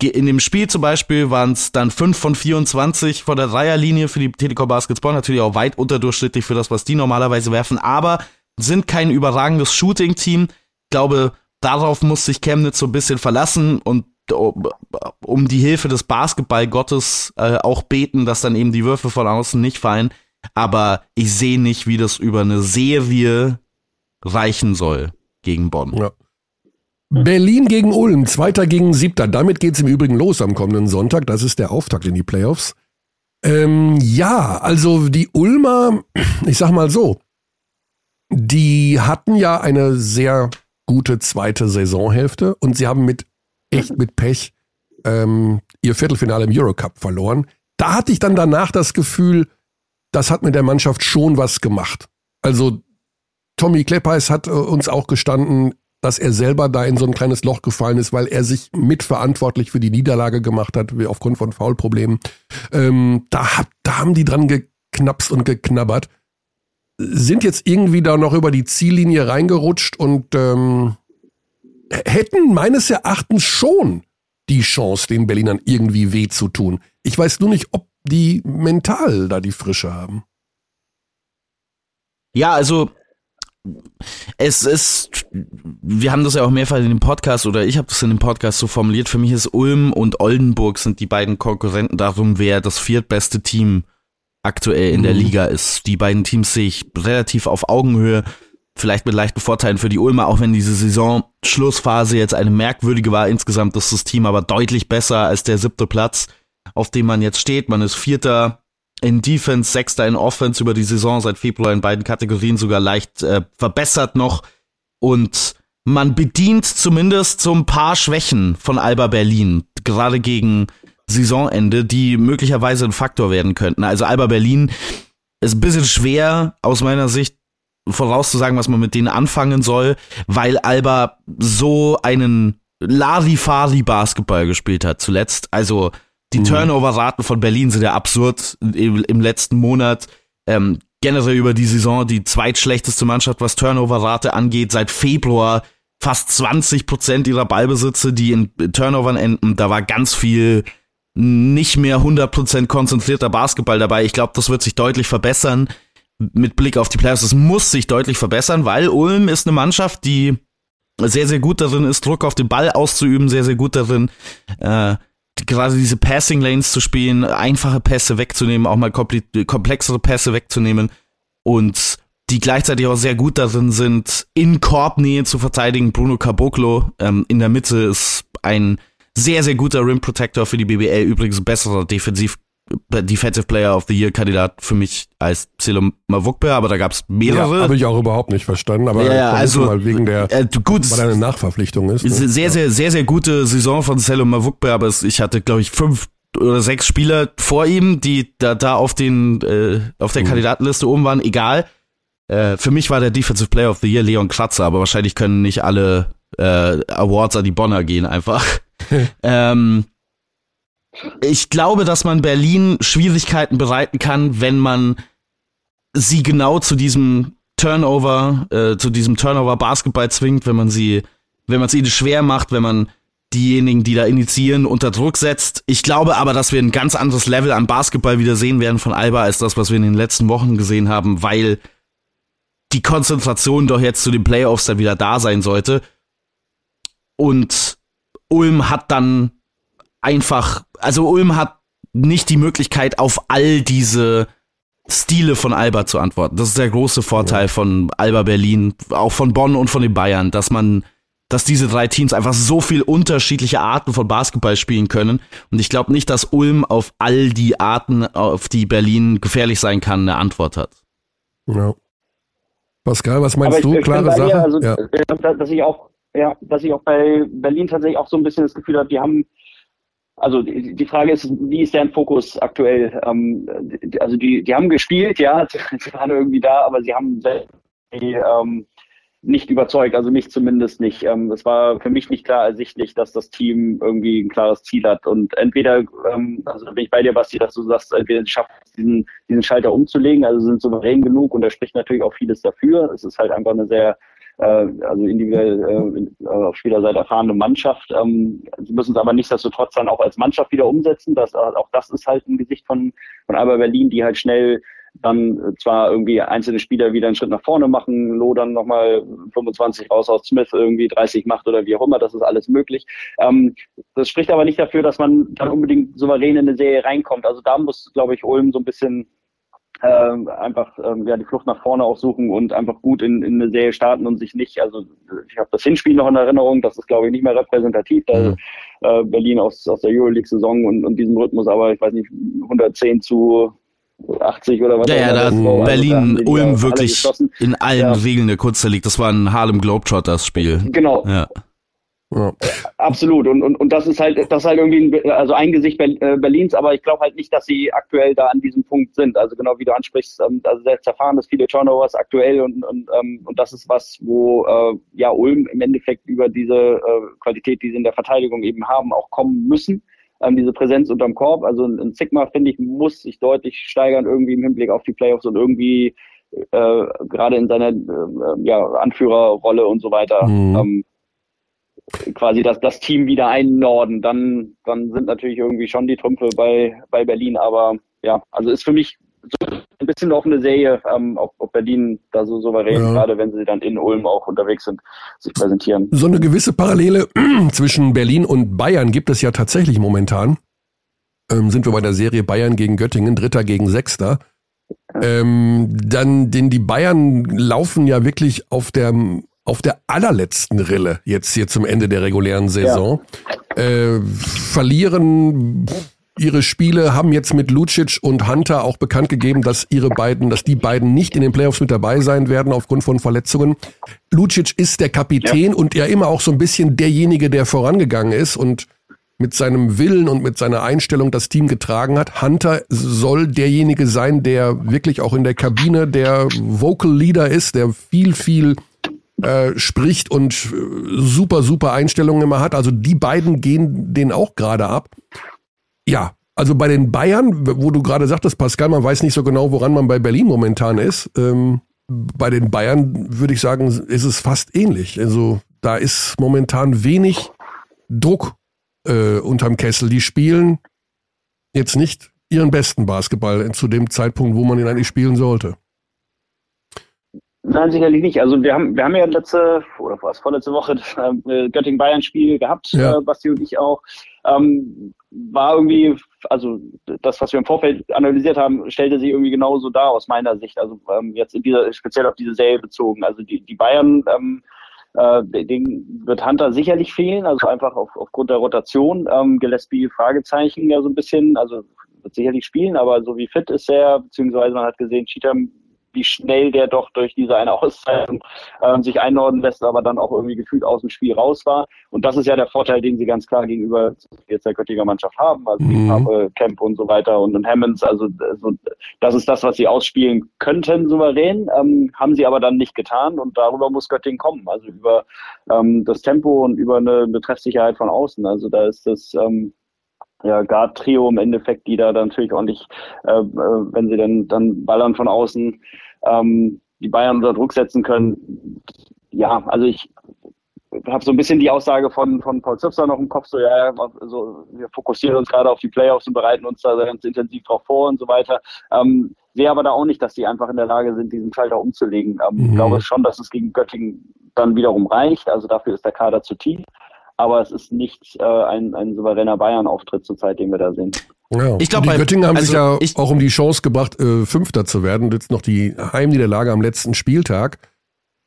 in dem Spiel zum Beispiel waren es dann 5 von 24 von der Dreierlinie für die Telekom Basketball, natürlich auch weit unterdurchschnittlich für das, was die normalerweise werfen, aber sind kein überragendes Shooting-Team. Ich glaube, darauf muss sich Chemnitz so ein bisschen verlassen und um die Hilfe des Basketballgottes äh, auch beten, dass dann eben die Würfe von außen nicht fallen. Aber ich sehe nicht, wie das über eine Serie reichen soll gegen Bonn. Ja. Berlin gegen Ulm, Zweiter gegen Siebter. Damit geht's im Übrigen los am kommenden Sonntag. Das ist der Auftakt in die Playoffs. Ähm, ja, also die Ulmer, ich sag mal so, die hatten ja eine sehr gute zweite Saisonhälfte und sie haben mit echt mit Pech ähm, ihr Viertelfinale im Eurocup verloren. Da hatte ich dann danach das Gefühl, das hat mit der Mannschaft schon was gemacht. Also Tommy Kleppeis hat äh, uns auch gestanden, dass er selber da in so ein kleines Loch gefallen ist, weil er sich mitverantwortlich für die Niederlage gemacht hat, aufgrund von Foulproblemen. Ähm, da, hat, da haben die dran geknapst und geknabbert. Sind jetzt irgendwie da noch über die Ziellinie reingerutscht und ähm, hätten meines Erachtens schon die Chance, den Berlinern irgendwie weh zu tun. Ich weiß nur nicht, ob die mental da die Frische haben. Ja, also es ist, wir haben das ja auch mehrfach in dem Podcast oder ich habe das in dem Podcast so formuliert. Für mich ist Ulm und Oldenburg sind die beiden Konkurrenten darum, wer das viertbeste Team aktuell in mhm. der Liga ist. Die beiden Teams sehe ich relativ auf Augenhöhe, vielleicht mit leichten Vorteilen für die Ulmer, auch wenn diese Saison Schlussphase jetzt eine merkwürdige war. Insgesamt ist das Team aber deutlich besser als der siebte Platz, auf dem man jetzt steht. Man ist Vierter in Defense, Sechster in Offense über die Saison seit Februar in beiden Kategorien sogar leicht äh, verbessert noch. Und man bedient zumindest so ein paar Schwächen von Alba Berlin, gerade gegen Saisonende, die möglicherweise ein Faktor werden könnten. Also Alba Berlin ist ein bisschen schwer aus meiner Sicht vorauszusagen, was man mit denen anfangen soll, weil Alba so einen Larifari-Basketball gespielt hat zuletzt. Also die mhm. Turnover-Raten von Berlin sind ja absurd im, im letzten Monat. Ähm, generell über die Saison die zweitschlechteste Mannschaft, was Turnover-Rate angeht, seit Februar fast 20 Prozent ihrer Ballbesitze, die in Turnovern enden. Da war ganz viel nicht mehr 100 Prozent konzentrierter Basketball dabei. Ich glaube, das wird sich deutlich verbessern mit Blick auf die Playoffs. Es muss sich deutlich verbessern, weil Ulm ist eine Mannschaft, die sehr, sehr gut darin ist, Druck auf den Ball auszuüben, sehr, sehr gut darin, äh, gerade diese Passing Lanes zu spielen, einfache Pässe wegzunehmen, auch mal komplexere Pässe wegzunehmen und die gleichzeitig auch sehr gut darin sind, in Korbnähe zu verteidigen. Bruno Caboclo ähm, in der Mitte ist ein sehr, sehr guter Rim Protector für die BBL, übrigens besserer Defensiv Defensive Player of the Year Kandidat für mich als Celo Mavukbe, aber da gab es mehrere. Ja, Habe ich auch überhaupt nicht verstanden, aber ja, also mal wegen der äh, gut, weil eine Nachverpflichtung ist. Ne? Sehr, sehr, sehr, sehr gute Saison von Celo Mavukbe, aber es, ich hatte, glaube ich, fünf oder sechs Spieler vor ihm, die da, da auf den äh, auf der mhm. Kandidatenliste oben waren, egal. Äh, für mich war der Defensive Player of the Year Leon Kratzer, aber wahrscheinlich können nicht alle äh, Awards an die Bonner gehen einfach. ähm, ich glaube, dass man Berlin Schwierigkeiten bereiten kann, wenn man sie genau zu diesem Turnover, äh, zu diesem Turnover-Basketball zwingt, wenn man sie, wenn man es ihnen schwer macht, wenn man diejenigen, die da initiieren, unter Druck setzt. Ich glaube aber, dass wir ein ganz anderes Level an Basketball wieder sehen werden von Alba als das, was wir in den letzten Wochen gesehen haben, weil die Konzentration doch jetzt zu den Playoffs dann wieder da sein sollte. Und Ulm hat dann einfach, also Ulm hat nicht die Möglichkeit, auf all diese Stile von Alba zu antworten. Das ist der große Vorteil ja. von Alba Berlin, auch von Bonn und von den Bayern, dass man, dass diese drei Teams einfach so viel unterschiedliche Arten von Basketball spielen können. Und ich glaube nicht, dass Ulm auf all die Arten, auf die Berlin gefährlich sein kann, eine Antwort hat. Ja. Pascal, was meinst du? Klare Sache? Also, ja. dass ich auch, ja, dass ich auch bei Berlin tatsächlich auch so ein bisschen das Gefühl habe, die haben also die, die Frage ist, wie ist deren Fokus aktuell? Ähm, also die, die haben gespielt, ja, sie waren irgendwie da, aber sie haben ähm, nicht überzeugt, also mich zumindest nicht. Ähm, es war für mich nicht klar ersichtlich, dass das Team irgendwie ein klares Ziel hat. Und entweder, ähm, also bin ich bei dir, Basti, dass du sagst, entweder sie schaffen es, diesen, diesen Schalter umzulegen, also sind souverän genug und da spricht natürlich auch vieles dafür. Es ist halt einfach eine sehr also individuell äh, auf Spielerseite erfahrene Mannschaft. Ähm, sie müssen es aber nichtsdestotrotz dann auch als Mannschaft wieder umsetzen. Das, auch das ist halt ein Gesicht von, von Alba Berlin, die halt schnell dann zwar irgendwie einzelne Spieler wieder einen Schritt nach vorne machen, Lo dann nochmal 25 raus aus Smith irgendwie 30 macht oder wie auch immer, das ist alles möglich. Ähm, das spricht aber nicht dafür, dass man dann unbedingt souverän in eine Serie reinkommt. Also da muss, glaube ich, Ulm so ein bisschen ähm, einfach ähm, ja, die Flucht nach vorne auch suchen und einfach gut in, in eine Serie starten und sich nicht, also ich habe das Hinspiel noch in Erinnerung, das ist glaube ich nicht mehr repräsentativ, da mhm. äh, Berlin aus, aus der Euroleague-Saison und, und diesem Rhythmus, aber ich weiß nicht, 110 zu 80 oder was. Ja, ja, da hat also Berlin Ulm wirklich in allen ja. Regeln der Kurze liegt. Das war ein Harlem Globetrotters Spiel. Genau. Ja. Ja. Absolut. Und, und, und das ist halt, das ist halt irgendwie ein, also ein Gesicht äh, Berlins, aber ich glaube halt nicht, dass sie aktuell da an diesem Punkt sind. Also genau wie du ansprichst, also sehr zerfahren ist viele Turnovers aktuell und, und, ähm, und das ist was, wo äh, ja Ulm im Endeffekt über diese äh, Qualität, die sie in der Verteidigung eben haben, auch kommen müssen. Ähm, diese Präsenz unterm Korb. Also ein, ein Sigma, finde ich, muss sich deutlich steigern irgendwie im Hinblick auf die Playoffs und irgendwie äh, gerade in seiner äh, ja, Anführerrolle und so weiter. Mhm. Ähm, quasi das, das Team wieder einnorden, dann, dann sind natürlich irgendwie schon die Trümpfe bei, bei Berlin. Aber ja, also ist für mich so ein bisschen auch eine Serie, ähm, ob, ob Berlin da so souverän, ja. gerade wenn sie dann in Ulm auch unterwegs sind, sich präsentieren. So eine gewisse Parallele zwischen Berlin und Bayern gibt es ja tatsächlich momentan. Ähm, sind wir bei der Serie Bayern gegen Göttingen, Dritter gegen Sechster. Ähm, dann, denn die Bayern laufen ja wirklich auf der auf der allerletzten Rille jetzt hier zum Ende der regulären Saison. Ja. Äh, verlieren ihre Spiele, haben jetzt mit Lucic und Hunter auch bekannt gegeben, dass ihre beiden, dass die beiden nicht in den Playoffs mit dabei sein werden aufgrund von Verletzungen. Lucic ist der Kapitän ja. und ja immer auch so ein bisschen derjenige, der vorangegangen ist und mit seinem Willen und mit seiner Einstellung das Team getragen hat. Hunter soll derjenige sein, der wirklich auch in der Kabine der Vocal Leader ist, der viel, viel äh, spricht und äh, super, super Einstellungen immer hat. Also die beiden gehen den auch gerade ab. Ja, also bei den Bayern, wo du gerade sagtest, Pascal, man weiß nicht so genau, woran man bei Berlin momentan ist. Ähm, bei den Bayern würde ich sagen, ist es fast ähnlich. Also da ist momentan wenig Druck äh, unterm Kessel. Die spielen jetzt nicht ihren besten Basketball zu dem Zeitpunkt, wo man ihn eigentlich spielen sollte. Nein, sicherlich nicht. Also wir haben, wir haben ja letzte oder was vorletzte Woche das äh, Göttingen-Bayern-Spiel gehabt, ja. äh, Basti und ich auch. Ähm, war irgendwie, also das, was wir im Vorfeld analysiert haben, stellte sich irgendwie genauso dar aus meiner Sicht. Also ähm, jetzt in dieser, speziell auf diese Serie bezogen. Also die, die Bayern, ähm, äh, den wird Hunter sicherlich fehlen, also einfach auf, aufgrund der Rotation. Ähm, Gillespie Fragezeichen ja so ein bisschen, also wird sicherlich spielen, aber so wie fit ist er, beziehungsweise man hat gesehen, Cheatham wie schnell der doch durch diese eine Auszeichnung äh, sich einordnen lässt, aber dann auch irgendwie gefühlt aus dem Spiel raus war. Und das ist ja der Vorteil, den sie ganz klar gegenüber jetzt der Göttinger Mannschaft haben, also mhm. Pape, Kemp und so weiter und, und Hammonds. Also, also das ist das, was sie ausspielen könnten, souverän, ähm, haben sie aber dann nicht getan und darüber muss Göttingen kommen, also über ähm, das Tempo und über eine, eine Treffsicherheit von außen. Also da ist das ähm, ja, Guard-Trio im Endeffekt, die da dann natürlich ordentlich, äh, äh, wenn sie dann, dann ballern von außen, ähm, die Bayern unter Druck setzen können. Ja, also ich habe so ein bisschen die Aussage von, von Paul Zipser noch im Kopf, so ja, also wir fokussieren uns gerade auf die Playoffs und bereiten uns da ganz intensiv drauf vor und so weiter. Ähm, sehe aber da auch nicht, dass die einfach in der Lage sind, diesen Schalter umzulegen. Ähm, mhm. Ich glaube schon, dass es gegen Göttingen dann wiederum reicht. Also dafür ist der Kader zu tief aber es ist nicht äh, ein, ein souveräner Bayern-Auftritt zurzeit, den wir da sehen. Ja. Ich glaube, die Göttingen haben also sich ja ich, auch um die Chance gebracht, äh, Fünfter zu werden. Jetzt noch die Heimniederlage am letzten Spieltag.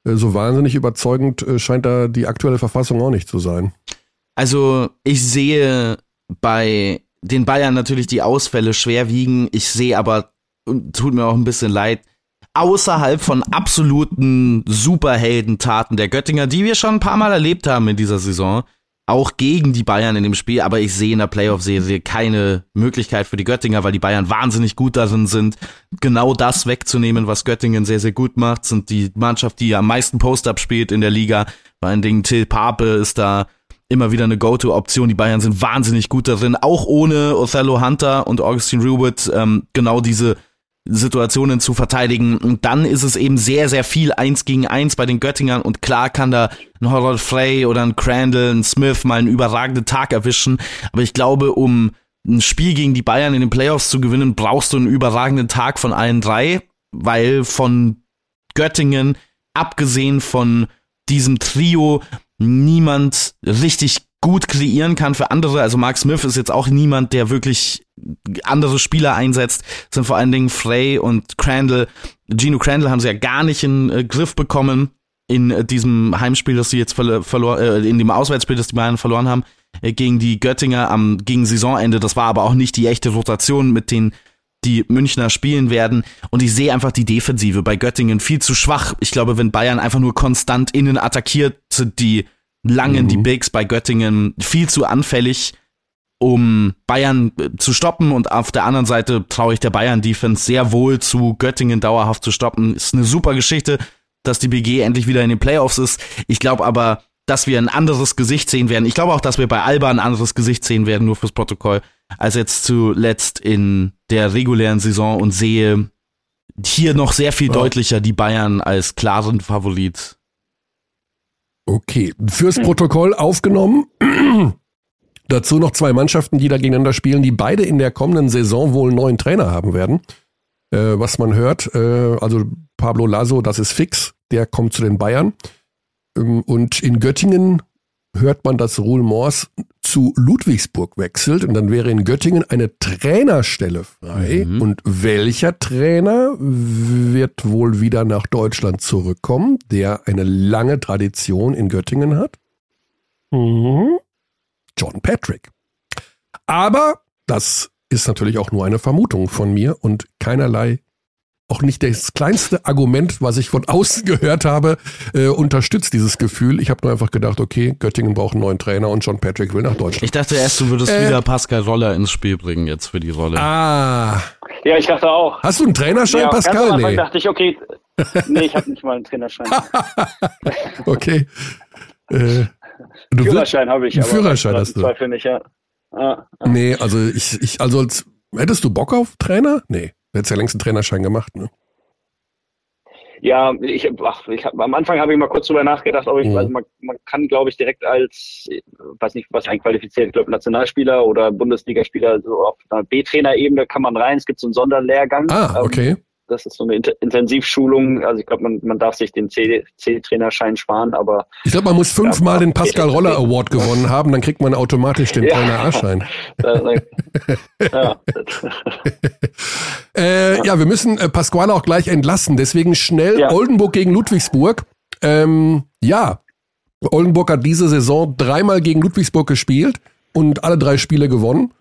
Äh, so wahnsinnig überzeugend äh, scheint da die aktuelle Verfassung auch nicht zu sein. Also ich sehe bei den Bayern natürlich die Ausfälle schwerwiegen. Ich sehe aber, tut mir auch ein bisschen leid, außerhalb von absoluten Superheldentaten der Göttinger, die wir schon ein paar Mal erlebt haben in dieser Saison, auch gegen die Bayern in dem Spiel, aber ich sehe in der Playoff-Serie keine Möglichkeit für die Göttinger, weil die Bayern wahnsinnig gut darin sind, genau das wegzunehmen, was Göttingen sehr, sehr gut macht, sind die Mannschaft, die am meisten Post-Up spielt in der Liga. Vor allen Dingen Till Pape ist da immer wieder eine Go-To-Option. Die Bayern sind wahnsinnig gut darin, auch ohne Othello Hunter und Augustin Ruwood ähm, genau diese Situationen zu verteidigen. Und dann ist es eben sehr, sehr viel eins gegen eins bei den Göttingern. Und klar kann da ein Harold Frey oder ein Crandall, ein Smith mal einen überragenden Tag erwischen. Aber ich glaube, um ein Spiel gegen die Bayern in den Playoffs zu gewinnen, brauchst du einen überragenden Tag von allen drei, weil von Göttingen, abgesehen von diesem Trio, niemand richtig gut kreieren kann für andere. Also Mark Smith ist jetzt auch niemand, der wirklich andere Spieler einsetzt. Sind vor allen Dingen Frey und Crandall. Gino Crandall haben sie ja gar nicht in äh, Griff bekommen in äh, diesem Heimspiel, das sie jetzt verloren, äh, in dem Auswärtsspiel, das die Bayern verloren haben äh, gegen die Göttinger am gegen Saisonende. Das war aber auch nicht die echte Rotation mit den die Münchner spielen werden. Und ich sehe einfach die Defensive bei Göttingen viel zu schwach. Ich glaube, wenn Bayern einfach nur konstant innen attackiert, sind die langen, mhm. die Bigs bei Göttingen viel zu anfällig, um Bayern äh, zu stoppen. Und auf der anderen Seite traue ich der Bayern-Defense sehr wohl zu, Göttingen dauerhaft zu stoppen. Ist eine super Geschichte, dass die BG endlich wieder in den Playoffs ist. Ich glaube aber, dass wir ein anderes Gesicht sehen werden. Ich glaube auch, dass wir bei Alba ein anderes Gesicht sehen werden, nur fürs Protokoll, als jetzt zuletzt in der regulären Saison und sehe hier noch sehr viel ja. deutlicher die Bayern als klaren Favorit Okay, fürs Protokoll aufgenommen. Dazu noch zwei Mannschaften, die da gegeneinander spielen, die beide in der kommenden Saison wohl einen neuen Trainer haben werden. Äh, was man hört, äh, also Pablo Lasso, das ist fix, der kommt zu den Bayern. Ähm, und in Göttingen hört man, dass Ruhl Mors zu Ludwigsburg wechselt und dann wäre in Göttingen eine Trainerstelle frei. Mhm. Und welcher Trainer wird wohl wieder nach Deutschland zurückkommen, der eine lange Tradition in Göttingen hat? Mhm. John Patrick. Aber das ist natürlich auch nur eine Vermutung von mir und keinerlei auch nicht das kleinste Argument, was ich von außen gehört habe, äh, unterstützt dieses Gefühl. Ich habe nur einfach gedacht, okay, Göttingen braucht einen neuen Trainer und John Patrick will nach Deutschland. Ich dachte erst, du würdest äh, wieder Pascal Roller ins Spiel bringen jetzt für die Rolle. Ah. Ja, ich dachte auch. Hast du einen Trainerschein, ja, Pascal? Ganz nee. dachte ich, okay, nee, ich habe nicht mal einen Trainerschein. okay. Äh, Führerschein habe ich. Einen Führerschein hast du. Zweifel nicht, ja. Ah, ah. Nee, also ich, ich, also als, hättest du Bock auf Trainer? Nee. Du hättest ja längst einen Trainerschein gemacht, ne? Ja, ich, ach, ich hab, am Anfang habe ich mal kurz drüber nachgedacht, ob ich, mhm. also man, man kann, glaube ich, direkt als, weiß nicht, was einqualifiziert, ich glaube, Nationalspieler oder Bundesligaspieler, so auf einer B-Trainer-Ebene kann man rein. Es gibt so einen Sonderlehrgang. Ah, ähm, okay. Ähm, das ist so eine Intensivschulung. Also ich glaube, man, man darf sich den C-Trainerschein sparen, aber. Ich glaube, man muss fünfmal ja, den Pascal Roller Award gewonnen haben, dann kriegt man automatisch den ja. Trainer A-Schein. ja. äh, ja, wir müssen äh, Pasquale auch gleich entlassen. Deswegen schnell. Oldenburg gegen Ludwigsburg. Ähm, ja, Oldenburg hat diese Saison dreimal gegen Ludwigsburg gespielt und alle drei Spiele gewonnen.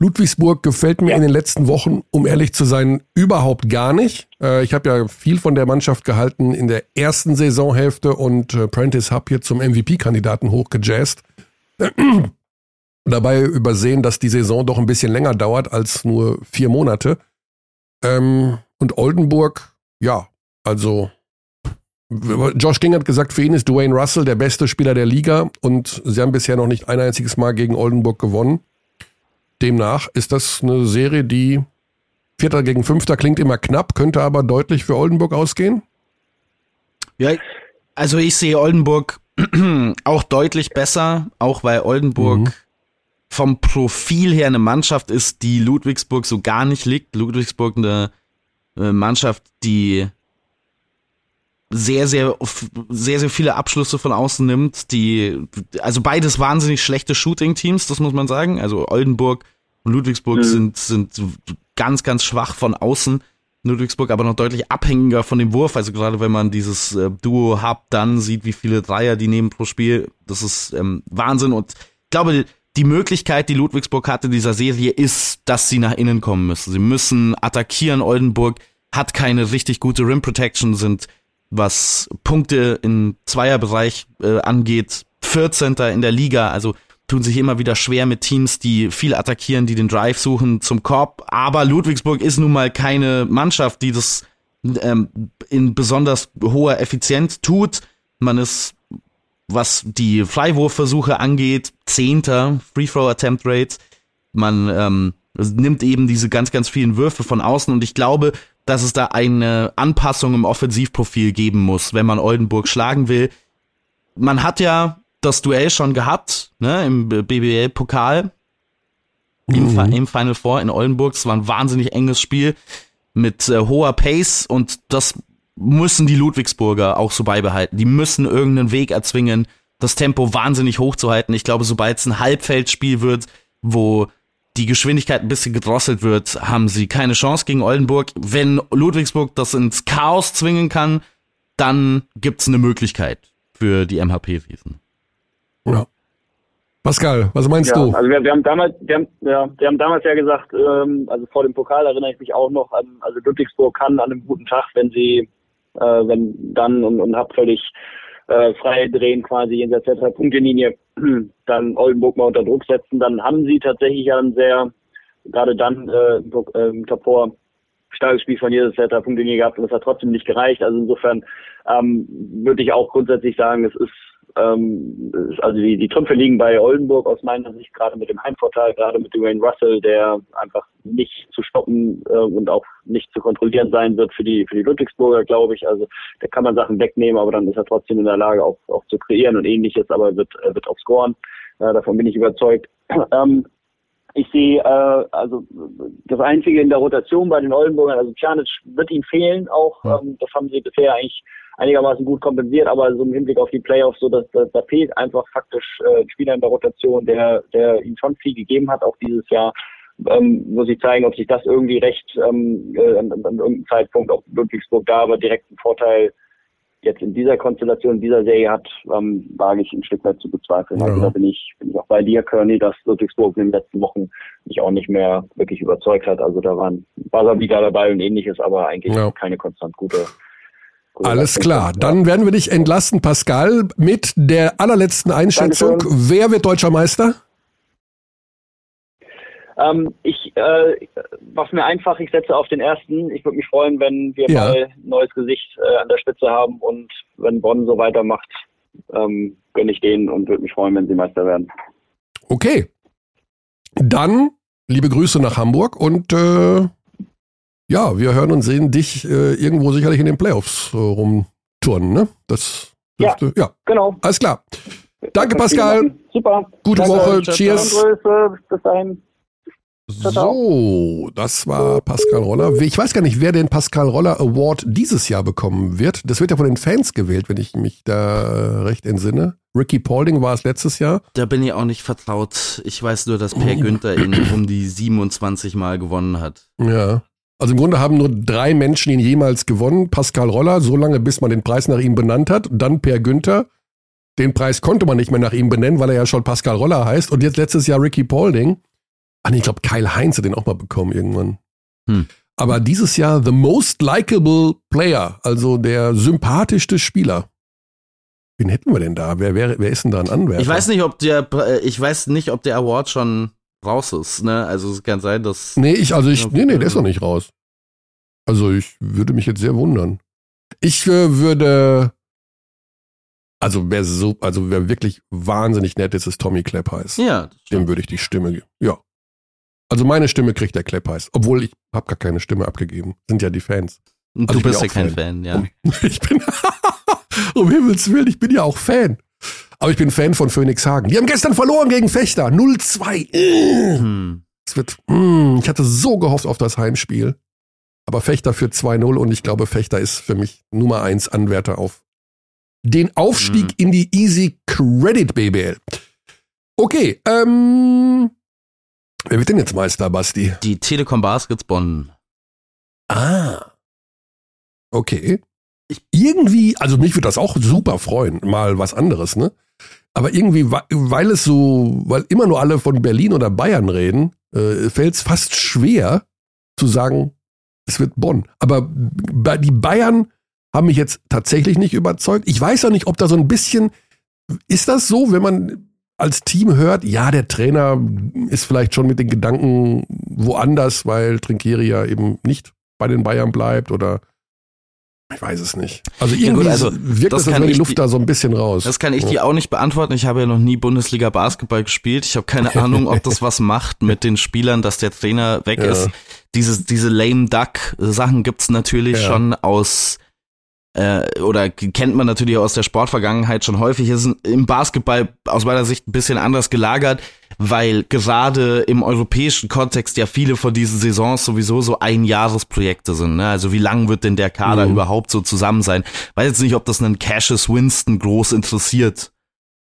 Ludwigsburg gefällt mir in den letzten Wochen, um ehrlich zu sein, überhaupt gar nicht. Äh, ich habe ja viel von der Mannschaft gehalten in der ersten Saisonhälfte und äh, Prentice Hub hier zum MVP-Kandidaten hochgejazzt. Dabei übersehen, dass die Saison doch ein bisschen länger dauert als nur vier Monate. Ähm, und Oldenburg, ja, also Josh King hat gesagt, für ihn ist Dwayne Russell der beste Spieler der Liga und sie haben bisher noch nicht ein einziges Mal gegen Oldenburg gewonnen. Demnach ist das eine Serie, die Vierter gegen Fünfter klingt immer knapp, könnte aber deutlich für Oldenburg ausgehen? Ja, also ich sehe Oldenburg auch deutlich besser, auch weil Oldenburg mhm. vom Profil her eine Mannschaft ist, die Ludwigsburg so gar nicht liegt. Ludwigsburg eine äh, Mannschaft, die sehr, sehr, sehr, sehr viele Abschlüsse von außen nimmt, die, also beides wahnsinnig schlechte Shooting-Teams, das muss man sagen. Also Oldenburg und Ludwigsburg mhm. sind, sind ganz, ganz schwach von außen. Ludwigsburg aber noch deutlich abhängiger von dem Wurf. Also gerade wenn man dieses äh, Duo hat, dann sieht, wie viele Dreier die nehmen pro Spiel. Das ist ähm, Wahnsinn. Und ich glaube, die Möglichkeit, die Ludwigsburg hatte in dieser Serie, ist, dass sie nach innen kommen müssen. Sie müssen attackieren. Oldenburg hat keine richtig gute Rim Protection, sind was Punkte im Zweierbereich äh, angeht, 14. in der Liga. Also tun sich immer wieder schwer mit Teams, die viel attackieren, die den Drive suchen zum Korb. Aber Ludwigsburg ist nun mal keine Mannschaft, die das ähm, in besonders hoher Effizienz tut. Man ist, was die Freiwurfversuche angeht, zehnter Free Throw Attempt Rate. Man ähm, nimmt eben diese ganz, ganz vielen Würfe von außen und ich glaube, dass es da eine Anpassung im Offensivprofil geben muss, wenn man Oldenburg schlagen will. Man hat ja das Duell schon gehabt, ne, im BBL-Pokal, mhm. im, im, Final Four in Oldenburg. Es war ein wahnsinnig enges Spiel mit äh, hoher Pace und das müssen die Ludwigsburger auch so beibehalten. Die müssen irgendeinen Weg erzwingen, das Tempo wahnsinnig hoch zu halten. Ich glaube, sobald es ein Halbfeldspiel wird, wo die Geschwindigkeit ein bisschen gedrosselt wird, haben sie keine Chance gegen Oldenburg. Wenn Ludwigsburg das ins Chaos zwingen kann, dann gibt's eine Möglichkeit für die MHP-Riesen. Ja. Pascal, was meinst ja, du? Also wir, wir, haben damals, wir haben, ja, wir haben damals ja gesagt, ähm, also vor dem Pokal erinnere ich mich auch noch an, also Ludwigsburg kann an einem guten Tag, wenn sie, äh, wenn dann und, und hab völlig äh, frei drehen quasi in der drei Punktelinie, dann Oldenburg mal unter Druck setzen, dann haben sie tatsächlich ja ein sehr, gerade dann äh, im Top 4 starkes Spiel von jeder Set Punktlinie gehabt und es hat trotzdem nicht gereicht. Also insofern ähm, würde ich auch grundsätzlich sagen, es ist ähm, also die, die Trümpfe liegen bei Oldenburg aus meiner Sicht, gerade mit dem Heimvorteil, gerade mit Dwayne Russell, der einfach nicht zu stoppen äh, und auch nicht zu kontrollieren sein wird für die für die Ludwigsburger, glaube ich. Also da kann man Sachen wegnehmen, aber dann ist er trotzdem in der Lage, auch, auch zu kreieren und ähnliches, aber wird, wird auch scoren. Äh, davon bin ich überzeugt. ähm, ich sehe äh, also das Einzige in der Rotation bei den Oldenburgern, also Pjanic wird ihm fehlen auch. Ähm, das haben sie bisher eigentlich einigermaßen gut kompensiert, aber so im Hinblick auf die Playoffs, so dass, dass da fehlt einfach faktisch äh, ein Spieler in der Rotation, der, der ihm schon viel gegeben hat, auch dieses Jahr. Ähm, muss ich zeigen, ob sich das irgendwie recht ähm, äh, an, an irgendeinem Zeitpunkt auf Ludwigsburg da aber direkt einen Vorteil jetzt in dieser Konstellation, in dieser Serie hat, ähm, wage ich ein Stück weit zu bezweifeln. Also ja. Also da bin ich, bin ich auch bei dir, Kearney, dass Ludwigsburg in den letzten Wochen mich auch nicht mehr wirklich überzeugt hat. Also da waren Wasserbieder dabei und ähnliches, aber eigentlich ja. keine konstant gute alles klar, dann werden wir dich entlassen, Pascal, mit der allerletzten Einschätzung. Dankeschön. Wer wird deutscher Meister? Ähm, ich äh, mach's mir einfach, ich setze auf den ersten. Ich würde mich freuen, wenn wir ja. mal ein neues Gesicht äh, an der Spitze haben und wenn Bonn so weitermacht, ähm, gönne ich denen und würde mich freuen, wenn sie Meister werden. Okay. Dann liebe Grüße nach Hamburg und äh, ja, wir hören und sehen dich äh, irgendwo sicherlich in den Playoffs äh, rumturnen, ne? Das dürfte, ja, ja, genau. Alles klar. Danke, Pascal. Super. Gute Danke. Woche. Cheers. Bis dahin. So, das war Pascal Roller. Ich weiß gar nicht, wer den Pascal Roller Award dieses Jahr bekommen wird. Das wird ja von den Fans gewählt, wenn ich mich da recht entsinne. Ricky Paulding war es letztes Jahr. Da bin ich auch nicht vertraut. Ich weiß nur, dass Per Günther ihn um die 27 Mal gewonnen hat. Ja. Also im Grunde haben nur drei Menschen ihn jemals gewonnen. Pascal Roller, so lange bis man den Preis nach ihm benannt hat. Dann Per Günther. Den Preis konnte man nicht mehr nach ihm benennen, weil er ja schon Pascal Roller heißt. Und jetzt letztes Jahr Ricky Paulding. Ah, nee, ich glaube, Kyle Heinz hat den auch mal bekommen irgendwann. Hm. Aber dieses Jahr the most likable player, also der sympathischste Spieler. Wen hätten wir denn da? Wer, wer, wer ist denn da ein Anwärter? Ich weiß nicht, ob der, ich weiß nicht, ob der Award schon raus ist, ne? Also es kann sein, dass. Nee, ich, also ich, nee, nee, der ist noch nicht raus. Also ich würde mich jetzt sehr wundern. Ich äh, würde, also wer so, also wer wirklich wahnsinnig nett ist, ist Tommy Kleppheiß. Ja. Dem würde ich die Stimme geben. Ja. Also meine Stimme kriegt der Kleppheiß, obwohl ich habe gar keine Stimme abgegeben. Sind ja die Fans. Und also du bist ja kein Fan, Fan ja. ich bin, um Himmels Willen, ich bin ja auch Fan. Aber ich bin Fan von Phoenix Hagen. Die haben gestern verloren gegen Fechter. 0-2. Hm. Es wird, mm, ich hatte so gehofft auf das Heimspiel. Aber Fechter für 2-0 und ich glaube, Fechter ist für mich Nummer 1 Anwärter auf den Aufstieg hm. in die Easy Credit BBL. Okay, ähm, wer wird denn jetzt Meister, Basti? Die Telekom Baskets Bonn. Ah. Okay. Ich, irgendwie, also mich würde das auch super freuen, mal was anderes, ne? Aber irgendwie, weil es so, weil immer nur alle von Berlin oder Bayern reden, äh, fällt es fast schwer zu sagen, es wird Bonn. Aber die Bayern haben mich jetzt tatsächlich nicht überzeugt. Ich weiß auch nicht, ob da so ein bisschen, ist das so, wenn man als Team hört, ja, der Trainer ist vielleicht schon mit den Gedanken woanders, weil Trinkieri ja eben nicht bei den Bayern bleibt oder ich weiß es nicht. Also irgendwie ja gut, also, wirkt das, das die Luft da so ein bisschen raus. Das kann ich ja. dir auch nicht beantworten. Ich habe ja noch nie Bundesliga Basketball gespielt. Ich habe keine Ahnung, ob das was macht mit den Spielern, dass der Trainer weg ja. ist. diese, diese lame duck Sachen gibt's natürlich ja. schon aus äh, oder kennt man natürlich aus der Sportvergangenheit schon häufig. ist im Basketball aus meiner Sicht ein bisschen anders gelagert, weil gerade im europäischen Kontext ja viele von diesen Saisons sowieso so Einjahresprojekte sind. Ne? Also wie lang wird denn der Kader mhm. überhaupt so zusammen sein? Weiß jetzt nicht, ob das einen Cassius Winston groß interessiert,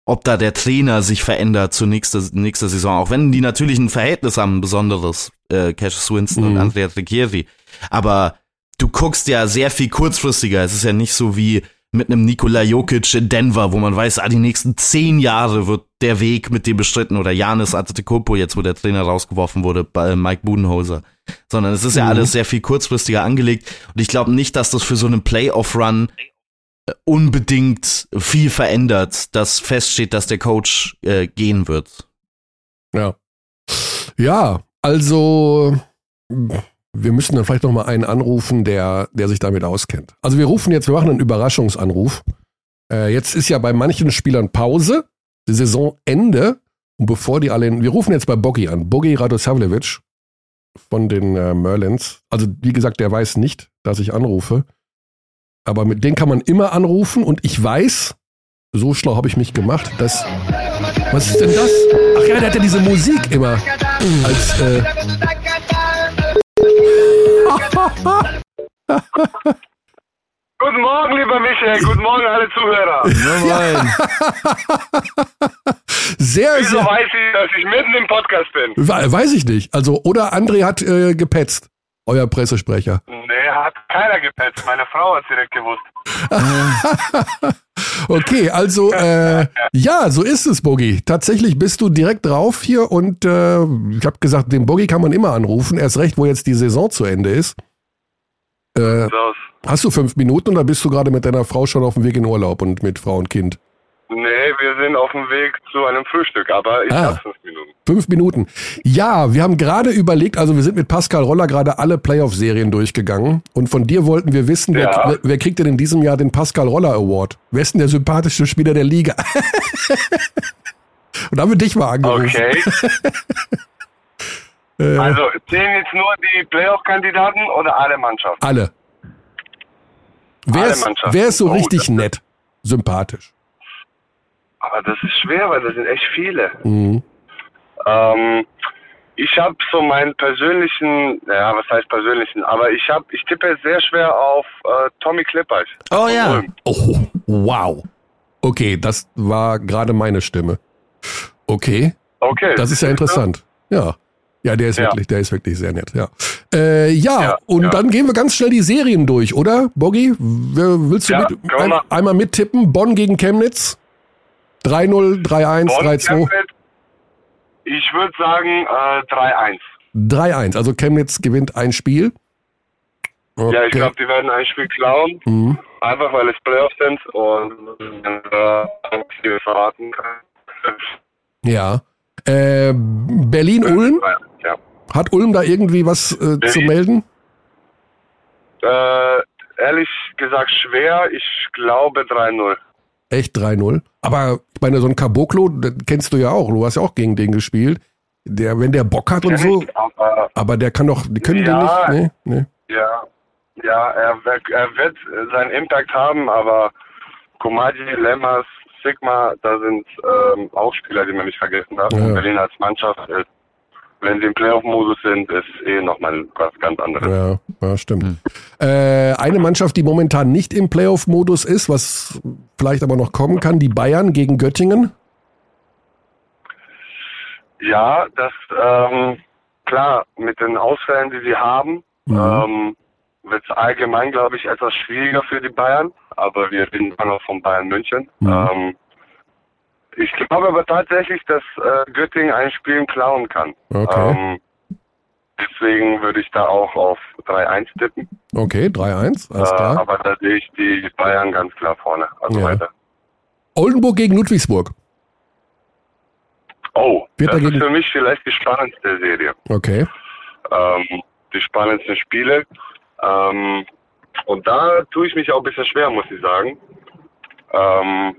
ob da der Trainer sich verändert zur nächsten nächste Saison, auch wenn die natürlich ein Verhältnis haben, ein besonderes, äh, Cassius Winston mhm. und Andrea Tricchieri. Aber du guckst ja sehr viel kurzfristiger. Es ist ja nicht so wie mit einem Nikola Jokic in Denver, wo man weiß, ah, die nächsten zehn Jahre wird der Weg mit dem bestritten oder Janis Antetokounmpo, jetzt wo der Trainer rausgeworfen wurde, bei Mike Budenholzer. Sondern es ist ja mhm. alles sehr viel kurzfristiger angelegt und ich glaube nicht, dass das für so einen Playoff-Run äh, unbedingt viel verändert, dass feststeht, dass der Coach äh, gehen wird. Ja. Ja, also wir müssen dann vielleicht noch mal einen anrufen, der, der sich damit auskennt. Also wir rufen jetzt, wir machen einen Überraschungsanruf. Äh, jetzt ist ja bei manchen Spielern Pause, die Saisonende. Und bevor die alle, wir rufen jetzt bei Boggy an, Boggy Radosavljevic von den äh, Merlins. Also wie gesagt, der weiß nicht, dass ich anrufe. Aber mit denen kann man immer anrufen und ich weiß, so schlau habe ich mich gemacht, dass. Was ist denn das? Ach ja, der hat ja diese Musik immer als. Äh, Guten Morgen, lieber Michael. Guten Morgen, alle Zuhörer. Ja. sehr, Wieso sehr. weiß ich, dass ich mitten im Podcast bin? Weiß ich nicht. Also, oder André hat äh, gepetzt. Euer Pressesprecher. Nee, hat keiner gepetzt. Meine Frau hat direkt gewusst. okay, also äh, ja, so ist es, Bogi. Tatsächlich bist du direkt drauf hier und äh, ich habe gesagt, den Bogi kann man immer anrufen. Erst recht, wo jetzt die Saison zu Ende ist. Äh, hast du fünf Minuten oder bist du gerade mit deiner Frau schon auf dem Weg in Urlaub und mit Frau und Kind? Nee, wir sind auf dem Weg zu einem Frühstück, aber ich ah, habe fünf Minuten. Fünf Minuten. Ja, wir haben gerade überlegt, also wir sind mit Pascal Roller gerade alle Playoff-Serien durchgegangen und von dir wollten wir wissen, wer, ja. wer, wer, kriegt denn in diesem Jahr den Pascal Roller Award? Wer ist denn der sympathischste Spieler der Liga? und haben wir dich mal angerufen. Okay. Äh. also zählen jetzt nur die Playoff-Kandidaten oder alle Mannschaften? Alle. Wer, alle ist, wer ist so oh, richtig nett, sympathisch? Aber das ist schwer, weil das sind echt viele. Mhm. Ähm, ich habe so meinen persönlichen, ja, was heißt persönlichen, aber ich habe, ich tippe sehr schwer auf äh, Tommy Clippers. Oh ja. Oh, wow. Okay, das war gerade meine Stimme. Okay. Okay. Das ist ja interessant. Ja. Ja, der ist ja. wirklich, der ist wirklich sehr nett, ja. Äh, ja, ja, und ja. dann gehen wir ganz schnell die Serien durch, oder? Boggy, willst du mit, ein, einmal mittippen? Bonn gegen Chemnitz? 3-0, 3-1, 3-2? Ich würde sagen äh, 3-1. 3-1, also Chemnitz gewinnt ein Spiel. Okay. Ja, ich glaube, die werden ein Spiel klauen. Mhm. Einfach weil es Playoffs sind und äh, verraten kann. Ja. Äh, Berlin-Ulm? Ja. Hat Ulm da irgendwie was äh, zu melden? Äh, ehrlich gesagt schwer. Ich glaube 3-0. Echt 3-0? Aber ich meine, so ein Caboclo, kennst du ja auch. Du hast ja auch gegen den gespielt. Der, wenn der Bock hat und so. Aber, aber, der kann doch, die können ja, den nicht. Nee, nee. Ja, ja, er, er wird seinen Impact haben, aber Komaji, Lemmers, Sigma, da sind ähm, auch Spieler, die man nicht vergessen darf. Ja. Berlin als Mannschaft ist wenn sie im Playoff-Modus sind, ist eh nochmal was ganz anderes. Ja, ja stimmt. Hm. Äh, eine Mannschaft, die momentan nicht im Playoff-Modus ist, was vielleicht aber noch kommen kann, die Bayern gegen Göttingen. Ja, das ähm, klar, mit den Ausfällen, die sie haben, mhm. ähm, wird es allgemein, glaube ich, etwas schwieriger für die Bayern. Aber wir reden noch von Bayern München. Mhm. Ähm, ich glaube aber tatsächlich, dass äh, Göttingen ein Spiel klauen kann. Okay. Ähm, deswegen würde ich da auch auf 3-1 tippen. Okay, 3-1, alles äh, klar. Aber da sehe ich die Bayern ganz klar vorne. Also ja. weiter. Oldenburg gegen Ludwigsburg. Oh, Wird das ist für mich vielleicht die spannendste Serie. Okay. Ähm, die spannendsten Spiele. Ähm, und da tue ich mich auch ein bisschen schwer, muss ich sagen. Ähm,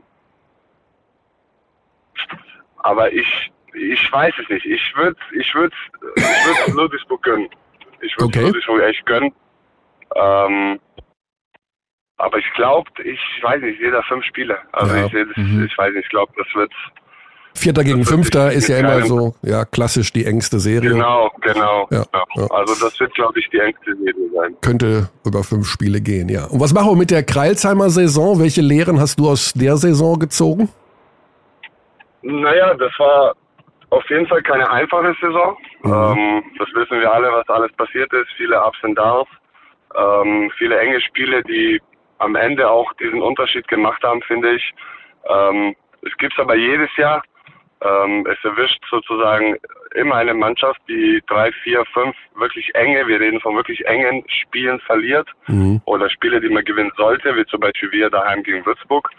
aber ich, ich weiß es nicht. Ich würde ich würd, ich würd Ludwigsburg gönnen. Ich würde okay. es wirklich echt gönnen. Ähm, aber ich glaube, ich weiß nicht, jeder fünf Spiele. Also ja. ich, das, mhm. ich weiß nicht, ich glaube, das wird Vierter gegen Fünfter ist ja immer so, ja, klassisch die engste Serie. Genau, genau. Ja, ja. Also das wird, glaube ich, die engste Serie sein. Könnte über fünf Spiele gehen, ja. Und was machen wir mit der Kreilsheimer Saison? Welche Lehren hast du aus der Saison gezogen? Naja, das war auf jeden Fall keine einfache Saison. Mhm. Ähm, das wissen wir alle, was alles passiert ist. Viele Ups und Downs. Ähm, viele enge Spiele, die am Ende auch diesen Unterschied gemacht haben, finde ich. Ähm, es gibt es aber jedes Jahr. Ähm, es erwischt sozusagen immer eine Mannschaft, die drei, vier, fünf wirklich enge, wir reden von wirklich engen Spielen verliert mhm. oder Spiele, die man gewinnen sollte, wie zum Beispiel wir daheim gegen Würzburg,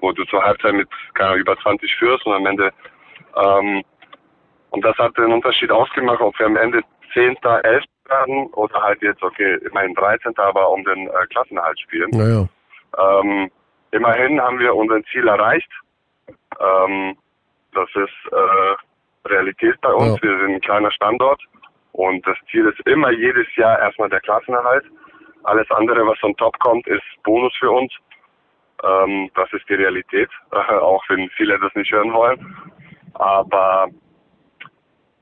wo du zur Halbzeit mit keine, über 20 führst und am Ende ähm, und das hat den Unterschied ausgemacht, ob wir am Ende 10., 11. werden oder halt jetzt, okay, immerhin 13., aber um den äh, Klassenerhalt spielen. Naja. Ähm, immerhin haben wir unser Ziel erreicht. Ähm, das ist äh, Realität bei uns. Ja. Wir sind ein kleiner Standort und das Ziel ist immer jedes Jahr erstmal der Klassenerhalt. Alles andere, was on top kommt, ist Bonus für uns. Ähm, das ist die Realität, auch wenn viele das nicht hören wollen. Aber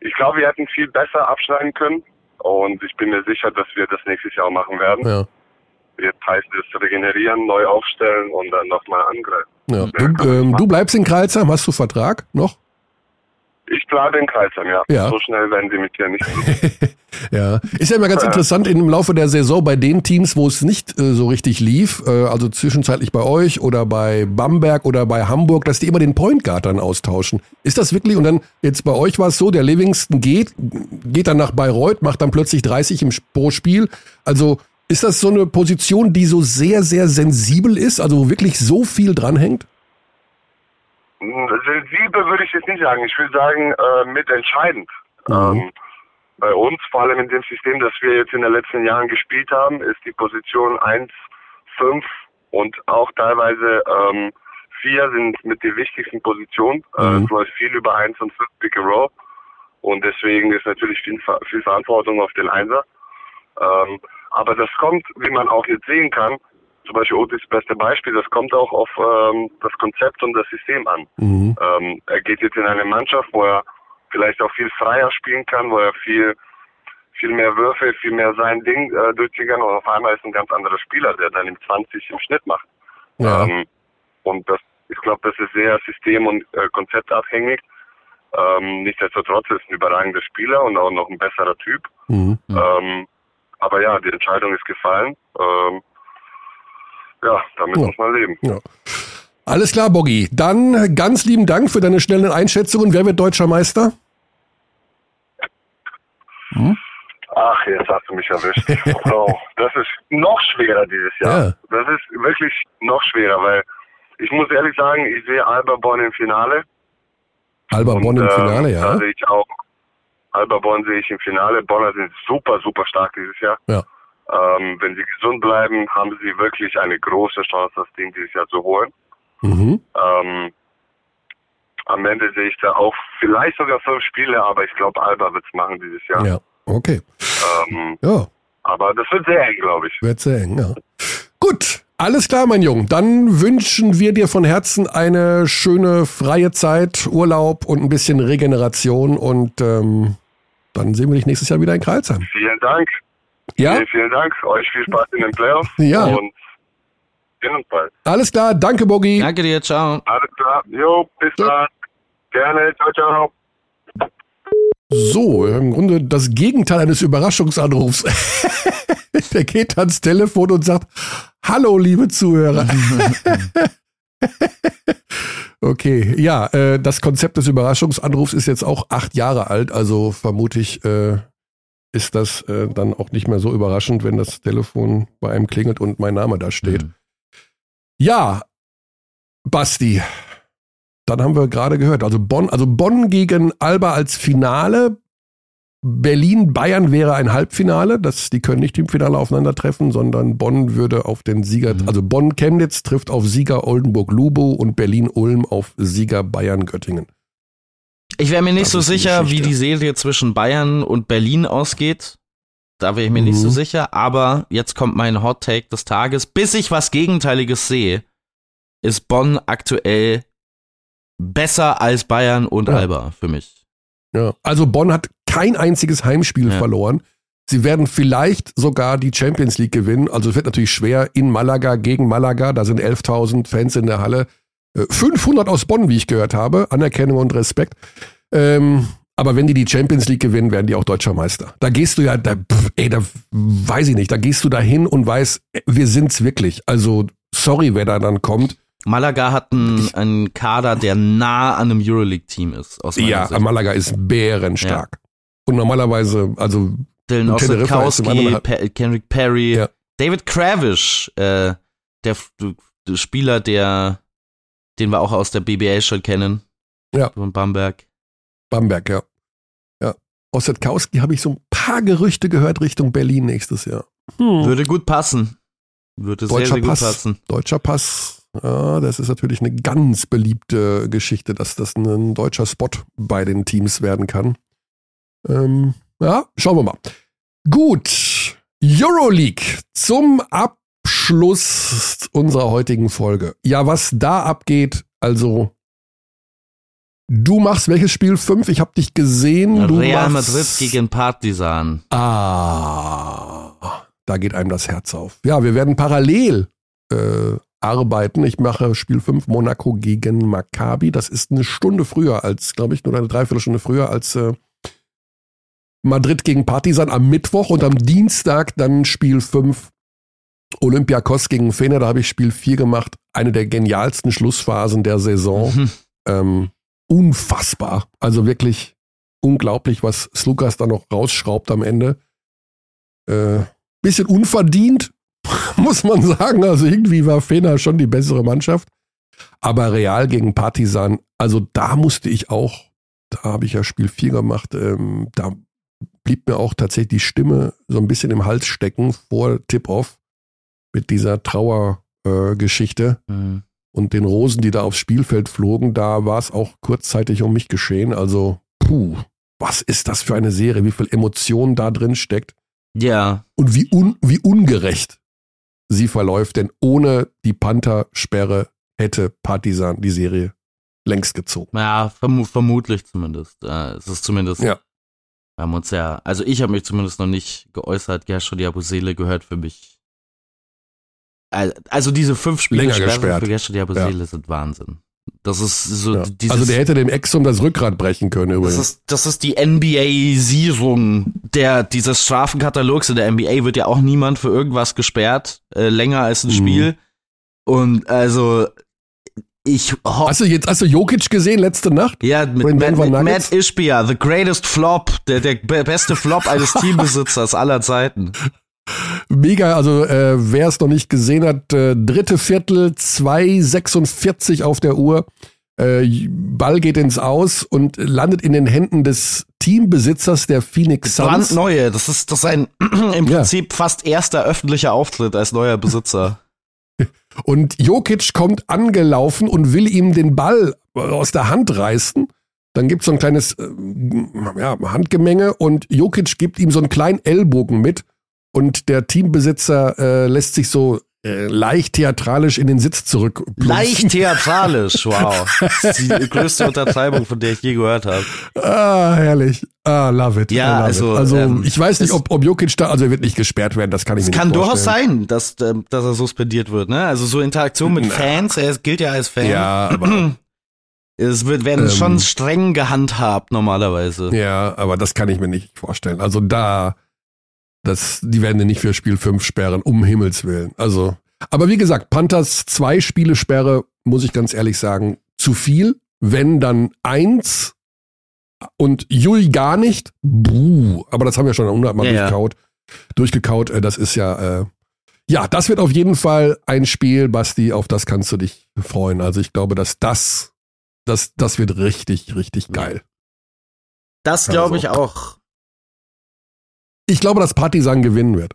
ich glaube, wir hätten viel besser abschneiden können und ich bin mir sicher, dass wir das nächstes Jahr machen werden. Ja. Jetzt heißt es regenerieren, neu aufstellen und dann nochmal angreifen. Ja. Du, ähm, du bleibst in Kreilsheim, hast du Vertrag noch? Ich bleibe in Kreisheim, ja. ja. So schnell werden sie mich hier nicht. ja, ist ja immer ganz ja. interessant im Laufe der Saison bei den Teams, wo es nicht äh, so richtig lief, äh, also zwischenzeitlich bei euch oder bei Bamberg oder bei Hamburg, dass die immer den Point Guard dann austauschen. Ist das wirklich? Und dann jetzt bei euch war es so, der Livingston geht, geht dann nach Bayreuth, macht dann plötzlich 30 im, pro Spiel. Also ist das so eine Position, die so sehr, sehr sensibel ist, also wo wirklich so viel dranhängt? Sensibel würde ich jetzt nicht sagen. Ich würde sagen, äh, mitentscheidend. Mhm. Ähm, bei uns, vor allem in dem System, das wir jetzt in den letzten Jahren gespielt haben, ist die Position 1, 5 und auch teilweise ähm, 4 sind mit den wichtigsten Positionen. Äh, mhm. Äh, es läuft viel über 1 und 5 Pick and Roll. Und deswegen ist natürlich viel, viel Verantwortung auf den Einser. Ähm, aber das kommt, wie man auch jetzt sehen kann, zum Beispiel Otis beste Beispiel, das kommt auch auf ähm, das Konzept und das System an. Mhm. Ähm, er geht jetzt in eine Mannschaft, wo er vielleicht auch viel freier spielen kann, wo er viel viel mehr Würfe, viel mehr sein Ding äh, durchziehen kann und auf einmal ist ein ganz anderer Spieler, der dann im 20 im Schnitt macht. Ja. Ähm, und das, ich glaube, das ist sehr system- und äh, konzeptabhängig. Ähm, nichtsdestotrotz ist ein überragender Spieler und auch noch ein besserer Typ. Mhm. Ähm, aber ja, die Entscheidung ist gefallen. Ähm, ja, damit ja. muss man leben. Ja. Alles klar, Boggy. Dann ganz lieben Dank für deine schnellen Einschätzungen. Wer wird deutscher Meister? Hm? Ach, jetzt hast du mich erwischt. oh, das ist noch schwerer dieses Jahr. Ja. Das ist wirklich noch schwerer, weil ich muss ehrlich sagen, ich sehe Alba Bonn im Finale. Alba Bonn im Finale, äh, ja. Da sehe ich auch. Alba Bonn sehe ich im Finale. Bonner sind super, super stark dieses Jahr. Ja. Ähm, wenn sie gesund bleiben, haben sie wirklich eine große Chance, das Ding dieses Jahr zu holen. Mhm. Ähm, am Ende sehe ich da auch vielleicht sogar fünf Spiele, aber ich glaube, Alba wird es machen dieses Jahr. Ja, okay. Ähm, ja. Aber das wird sehr eng, glaube ich. Wird sehr eng, ja. Gut, alles klar, mein Junge. Dann wünschen wir dir von Herzen eine schöne freie Zeit, Urlaub und ein bisschen Regeneration und ähm, dann sehen wir dich nächstes Jahr wieder in Kreilsheim. Vielen Dank. Ja? Vielen, vielen Dank. Euch viel Spaß in den Playoffs. Ja. Und sehen uns bald. Alles klar. Danke, Bogi. Danke dir. Ciao. Alles klar. Jo, bis ja. dann. Gerne. Ciao, ciao. So, im Grunde das Gegenteil eines Überraschungsanrufs. Der geht ans Telefon und sagt, hallo, liebe Zuhörer. okay, ja, äh, das Konzept des Überraschungsanrufs ist jetzt auch acht Jahre alt, also vermute ich, äh, ist das äh, dann auch nicht mehr so überraschend, wenn das Telefon bei einem klingelt und mein Name da steht. Mhm. Ja, Basti, dann haben wir gerade gehört, also Bonn, also Bonn gegen Alba als Finale. Berlin, Bayern wäre ein Halbfinale. Das, die können nicht im Finale aufeinandertreffen, sondern Bonn würde auf den Sieger, mhm. also Bonn-Chemnitz trifft auf Sieger Oldenburg-Lubo und Berlin-Ulm auf Sieger Bayern-Göttingen. Ich wäre mir nicht so sicher, wie die Serie zwischen Bayern und Berlin ausgeht. Da wäre ich mir mhm. nicht so mhm. sicher. Aber jetzt kommt mein Hot Take des Tages. Bis ich was Gegenteiliges sehe, ist Bonn aktuell besser als Bayern und ja. Alba für mich. Ja, also Bonn hat kein einziges Heimspiel ja. verloren. Sie werden vielleicht sogar die Champions League gewinnen. Also es wird natürlich schwer in Malaga gegen Malaga. Da sind 11.000 Fans in der Halle. 500 äh, aus Bonn, wie ich gehört habe. Anerkennung und Respekt. Ähm, aber wenn die die Champions League gewinnen, werden die auch deutscher Meister. Da gehst du ja, da, ey, da weiß ich nicht, da gehst du da hin und weißt, wir sind's wirklich. Also sorry, wer da dann kommt. Malaga hat einen, einen Kader, der nah an einem Euroleague-Team ist. Aus ja, Sicht. Malaga ist bärenstark. Ja. Und normalerweise, also Dylan Ossetkowski, Kendrick Perry, ja. David Kravish, äh, der, der, Spieler, der, den wir auch aus der BBL schon kennen. Ja. Von Bamberg. Bamberg, ja. Ja. Ossetkowski habe ich so ein paar Gerüchte gehört Richtung Berlin nächstes Jahr. Hm. Würde gut passen. Würde Deutscher sehr, sehr Pass, gut passen. Deutscher Pass, ja, das ist natürlich eine ganz beliebte Geschichte, dass das ein deutscher Spot bei den Teams werden kann. Ähm, ja, schauen wir mal. Gut, Euroleague zum Abschluss unserer heutigen Folge. Ja, was da abgeht, also du machst welches Spiel? Fünf? Ich habe dich gesehen. Du Real Madrid gegen Partizan. Ah, da geht einem das Herz auf. Ja, wir werden parallel äh, arbeiten. Ich mache Spiel 5 Monaco gegen Maccabi. Das ist eine Stunde früher als, glaube ich, nur eine Dreiviertelstunde früher als äh, Madrid gegen Partizan am Mittwoch und am Dienstag dann Spiel 5 Olympiakos gegen Fener. Da habe ich Spiel 4 gemacht. Eine der genialsten Schlussphasen der Saison. Mhm. Ähm, unfassbar. Also wirklich unglaublich, was Slukas da noch rausschraubt am Ende. Äh, bisschen unverdient, muss man sagen. Also irgendwie war Fener schon die bessere Mannschaft. Aber Real gegen Partizan, also da musste ich auch, da habe ich ja Spiel 4 gemacht, ähm, da blieb mir auch tatsächlich die Stimme so ein bisschen im Hals stecken vor Tip-Off mit dieser Trauergeschichte äh, mhm. und den Rosen, die da aufs Spielfeld flogen. Da war es auch kurzzeitig um mich geschehen. Also, puh, was ist das für eine Serie? Wie viel Emotion da drin steckt. Ja. Und wie, un, wie ungerecht sie verläuft, denn ohne die Panther-Sperre hätte Partisan die Serie längst gezogen. Ja, verm vermutlich zumindest. es ist zumindest ja. Wir haben uns ja, also ich habe mich zumindest noch nicht geäußert. Gershon Diabusele gehört für mich. Also diese fünf Spiele Länger gesperrt. für Gershon Diabusele ja. sind Wahnsinn. Das ist so ja. dieses, Also der hätte dem Exum das Rückgrat brechen können übrigens. Das ist, das ist die NBA-Sierung der, dieses Strafenkatalogs. In der NBA wird ja auch niemand für irgendwas gesperrt, äh, länger als ein mhm. Spiel. Und also ich hoffe. Hast du jetzt, hast du Jokic gesehen letzte Nacht? Ja, mit, Matt, mit Matt Ishbia, the greatest flop, der, der beste Flop eines Teambesitzers aller Zeiten. Mega, also äh, wer es noch nicht gesehen hat, äh, dritte Viertel, 2,46 auf der Uhr. Äh, Ball geht ins Aus und landet in den Händen des Teambesitzers der Phoenix Suns. Brandneue, das ist, das ist ein im Prinzip ja. fast erster öffentlicher Auftritt als neuer Besitzer. Und Jokic kommt angelaufen und will ihm den Ball aus der Hand reißen. Dann gibt es so ein kleines äh, ja, Handgemenge und Jokic gibt ihm so einen kleinen Ellbogen mit. Und der Teambesitzer äh, lässt sich so äh, leicht theatralisch in den Sitz zurück. Leicht theatralisch, wow. Das ist die größte Untertreibung, von der ich je gehört habe. Ah, herrlich. Ah, love it. Ja, love also, it. also ähm, ich weiß nicht, ob, ob Jokic da, also er wird nicht gesperrt werden, das kann ich mir nicht vorstellen. Es kann durchaus sein, dass, ähm, dass er suspendiert wird, ne? Also so Interaktion mit Fans, er gilt ja als Fan. Ja, aber es wird, werden ähm, schon streng gehandhabt normalerweise. Ja, aber das kann ich mir nicht vorstellen. Also da, das, die werden nicht für Spiel 5 sperren, um Himmels Willen. Also, aber wie gesagt, Panthers zwei Spiele Sperre, muss ich ganz ehrlich sagen, zu viel. Wenn dann eins und Jul gar nicht, buh. Aber das haben wir schon hundertmal ja, durchgekaut. Ja. Durchgekaut, äh, das ist ja, äh, ja, das wird auf jeden Fall ein Spiel, Basti, auf das kannst du dich freuen. Also ich glaube, dass das, das, das wird richtig, richtig geil. Das glaube also. ich auch. Ich glaube, dass Partisan gewinnen wird.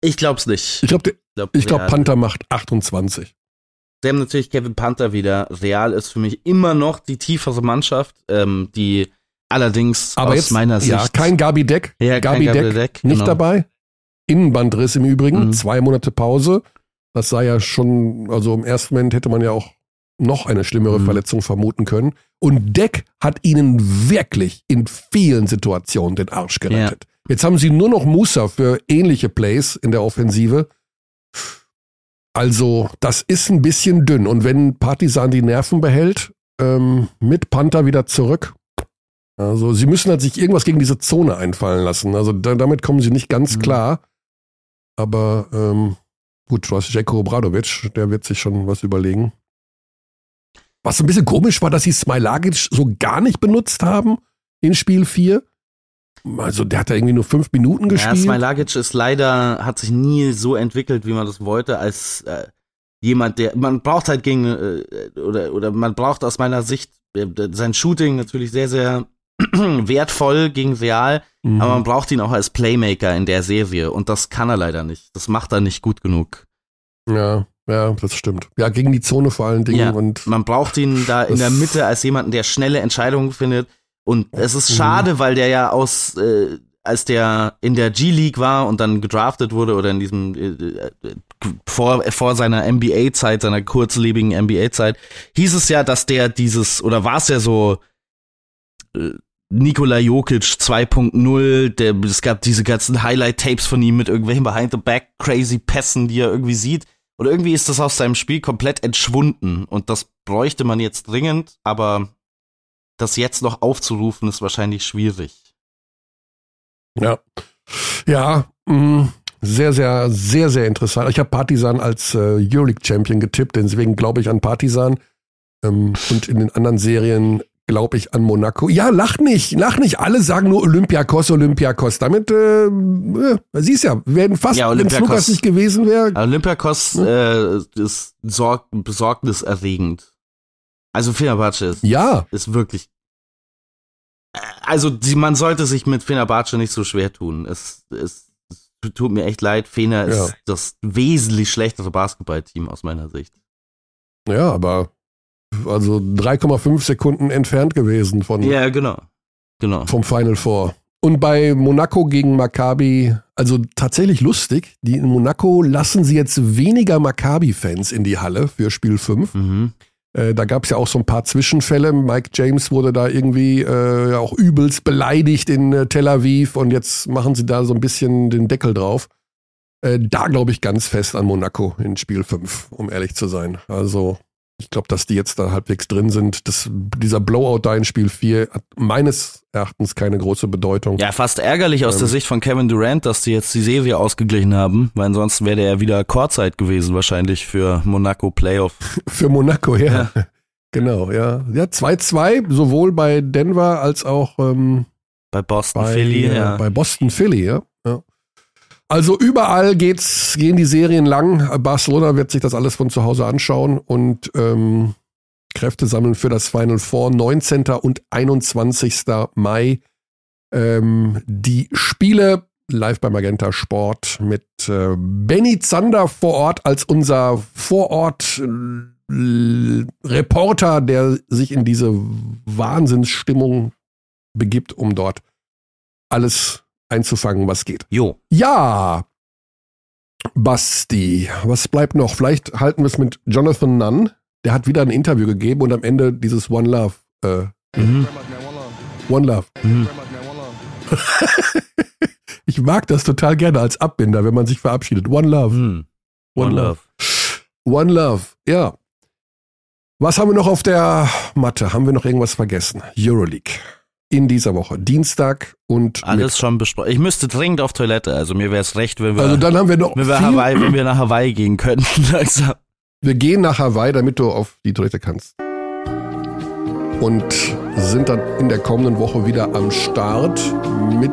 Ich glaube es nicht. Ich glaube, glaub, ich glaub, Panther macht 28. Sie haben natürlich Kevin Panther wieder. Real ist für mich immer noch die tiefere Mannschaft, ähm, die allerdings Aber aus jetzt, meiner Sicht. Ja, kein Gabi Deck. Ja, Gabi, Gabi Deck, Deck, nicht genau. dabei. Innenbandriss im Übrigen, mhm. zwei Monate Pause. Das sei ja schon, also im ersten Moment hätte man ja auch noch eine schlimmere mhm. Verletzung vermuten können. Und Deck hat ihnen wirklich in vielen Situationen den Arsch gerettet. Ja. Jetzt haben sie nur noch Musa für ähnliche Plays in der Offensive. Also, das ist ein bisschen dünn. Und wenn Partisan die Nerven behält, ähm, mit Panther wieder zurück. Also, sie müssen halt sich irgendwas gegen diese Zone einfallen lassen. Also, da, damit kommen sie nicht ganz mhm. klar. Aber ähm, gut, du hast Jeko Obradovic, der wird sich schon was überlegen. Was ein bisschen komisch war, dass sie Smilagic so gar nicht benutzt haben in Spiel 4. Also der hat da irgendwie nur fünf Minuten gespielt. Ja, Smilagic ist leider, hat sich nie so entwickelt, wie man das wollte, als äh, jemand, der, man braucht halt gegen, äh, oder, oder man braucht aus meiner Sicht äh, sein Shooting natürlich sehr, sehr wertvoll gegen Real, mhm. aber man braucht ihn auch als Playmaker in der Serie und das kann er leider nicht. Das macht er nicht gut genug. Ja, ja, das stimmt. Ja, gegen die Zone vor allen Dingen. Ja, und man braucht ihn da in der Mitte als jemanden, der schnelle Entscheidungen findet. Und es ist mhm. schade, weil der ja aus, äh, als der in der G-League war und dann gedraftet wurde oder in diesem äh, äh vor, vor seiner NBA-Zeit, seiner kurzlebigen NBA-Zeit, hieß es ja, dass der dieses, oder war es ja so, äh, Nikola Jokic 2.0, es gab diese ganzen Highlight-Tapes von ihm mit irgendwelchen Behind-the-Back-Crazy-Pässen, die er irgendwie sieht. Und irgendwie ist das aus seinem Spiel komplett entschwunden. Und das bräuchte man jetzt dringend, aber das jetzt noch aufzurufen, ist wahrscheinlich schwierig. Ja. Ja, mh, mm, sehr, sehr, sehr, sehr interessant. Ich habe Partisan als äh, Euroleague-Champion getippt, deswegen glaube ich an Partisan. Ähm, und in den anderen Serien glaube ich an Monaco. Ja, lach nicht, lach nicht. Alle sagen nur Olympiakos, Olympiakos. Damit, äh, äh, siehst ja, werden fast, ja, wenn Lukas nicht gewesen wäre. Olympiakos äh, ist sorg besorgniserregend. Also Fenerbahce ist, ja. ist wirklich. Äh, also man sollte sich mit Fenerbahce nicht so schwer tun. Es, es, es tut mir echt leid. Fener ist das wesentlich schlechtere Basketballteam aus meiner Sicht. Ja, aber also 3,5 Sekunden entfernt gewesen von. Ja, genau. Genau. Vom Final Four. Und bei Monaco gegen Maccabi, also tatsächlich lustig, die in Monaco lassen sie jetzt weniger Maccabi-Fans in die Halle für Spiel 5. Mhm. Äh, da gab es ja auch so ein paar Zwischenfälle. Mike James wurde da irgendwie äh, auch übelst beleidigt in äh, Tel Aviv und jetzt machen sie da so ein bisschen den Deckel drauf. Äh, da glaube ich ganz fest an Monaco in Spiel 5, um ehrlich zu sein. Also ich glaube, dass die jetzt da halbwegs drin sind. Das, dieser Blowout da in Spiel 4 hat meines Erachtens keine große Bedeutung. Ja, fast ärgerlich aus ähm, der Sicht von Kevin Durant, dass die jetzt die Serie ausgeglichen haben, weil ansonsten wäre ja wieder Chorzeit gewesen wahrscheinlich für Monaco Playoff. für Monaco, ja. ja. Genau, ja. Ja, 2-2, sowohl bei Denver als auch ähm, bei Boston bei, Philly, ja. Bei Boston Philly, ja. Also überall geht's, gehen die Serien lang. Barcelona wird sich das alles von zu Hause anschauen und ähm, Kräfte sammeln für das Final Four. 19. und 21. Mai. Ähm, die Spiele live bei Magenta Sport mit äh, Benny Zander vor Ort als unser Vorort äh, Reporter, der sich in diese Wahnsinnsstimmung begibt, um dort alles einzufangen, was geht. Jo. Ja. Basti, was bleibt noch? Vielleicht halten wir es mit Jonathan Nunn. Der hat wieder ein Interview gegeben und am Ende dieses One Love. Äh, mhm. One Love. Mhm. ich mag das total gerne als Abbinder, wenn man sich verabschiedet. One Love. Mhm. One, One love. love. One Love, ja. Was haben wir noch auf der Matte? Haben wir noch irgendwas vergessen? Euroleague in dieser Woche. Dienstag und alles Mittwoch. schon besprochen. Ich müsste dringend auf Toilette, also mir wäre es recht, wenn wir Also dann haben wir noch wenn wir, Hawaii, wenn wir nach Hawaii gehen könnten langsam. Wir gehen nach Hawaii, damit du auf die Toilette kannst. Und sind dann in der kommenden Woche wieder am Start mit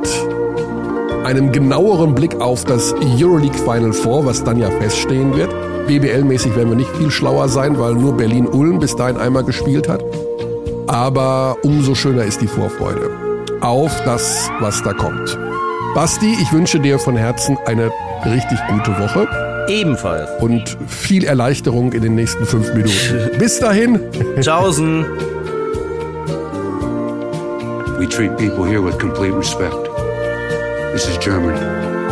einem genaueren Blick auf das Euroleague Final Four, was dann ja feststehen wird. BBL-mäßig werden wir nicht viel schlauer sein, weil nur Berlin-Ulm bis dahin einmal gespielt hat aber umso schöner ist die Vorfreude auf das, was da kommt. Basti, ich wünsche dir von Herzen eine richtig gute Woche. Ebenfalls. Und viel Erleichterung in den nächsten fünf Minuten. Bis dahin. Tschaußen. We treat people here with complete respect. This is Germany.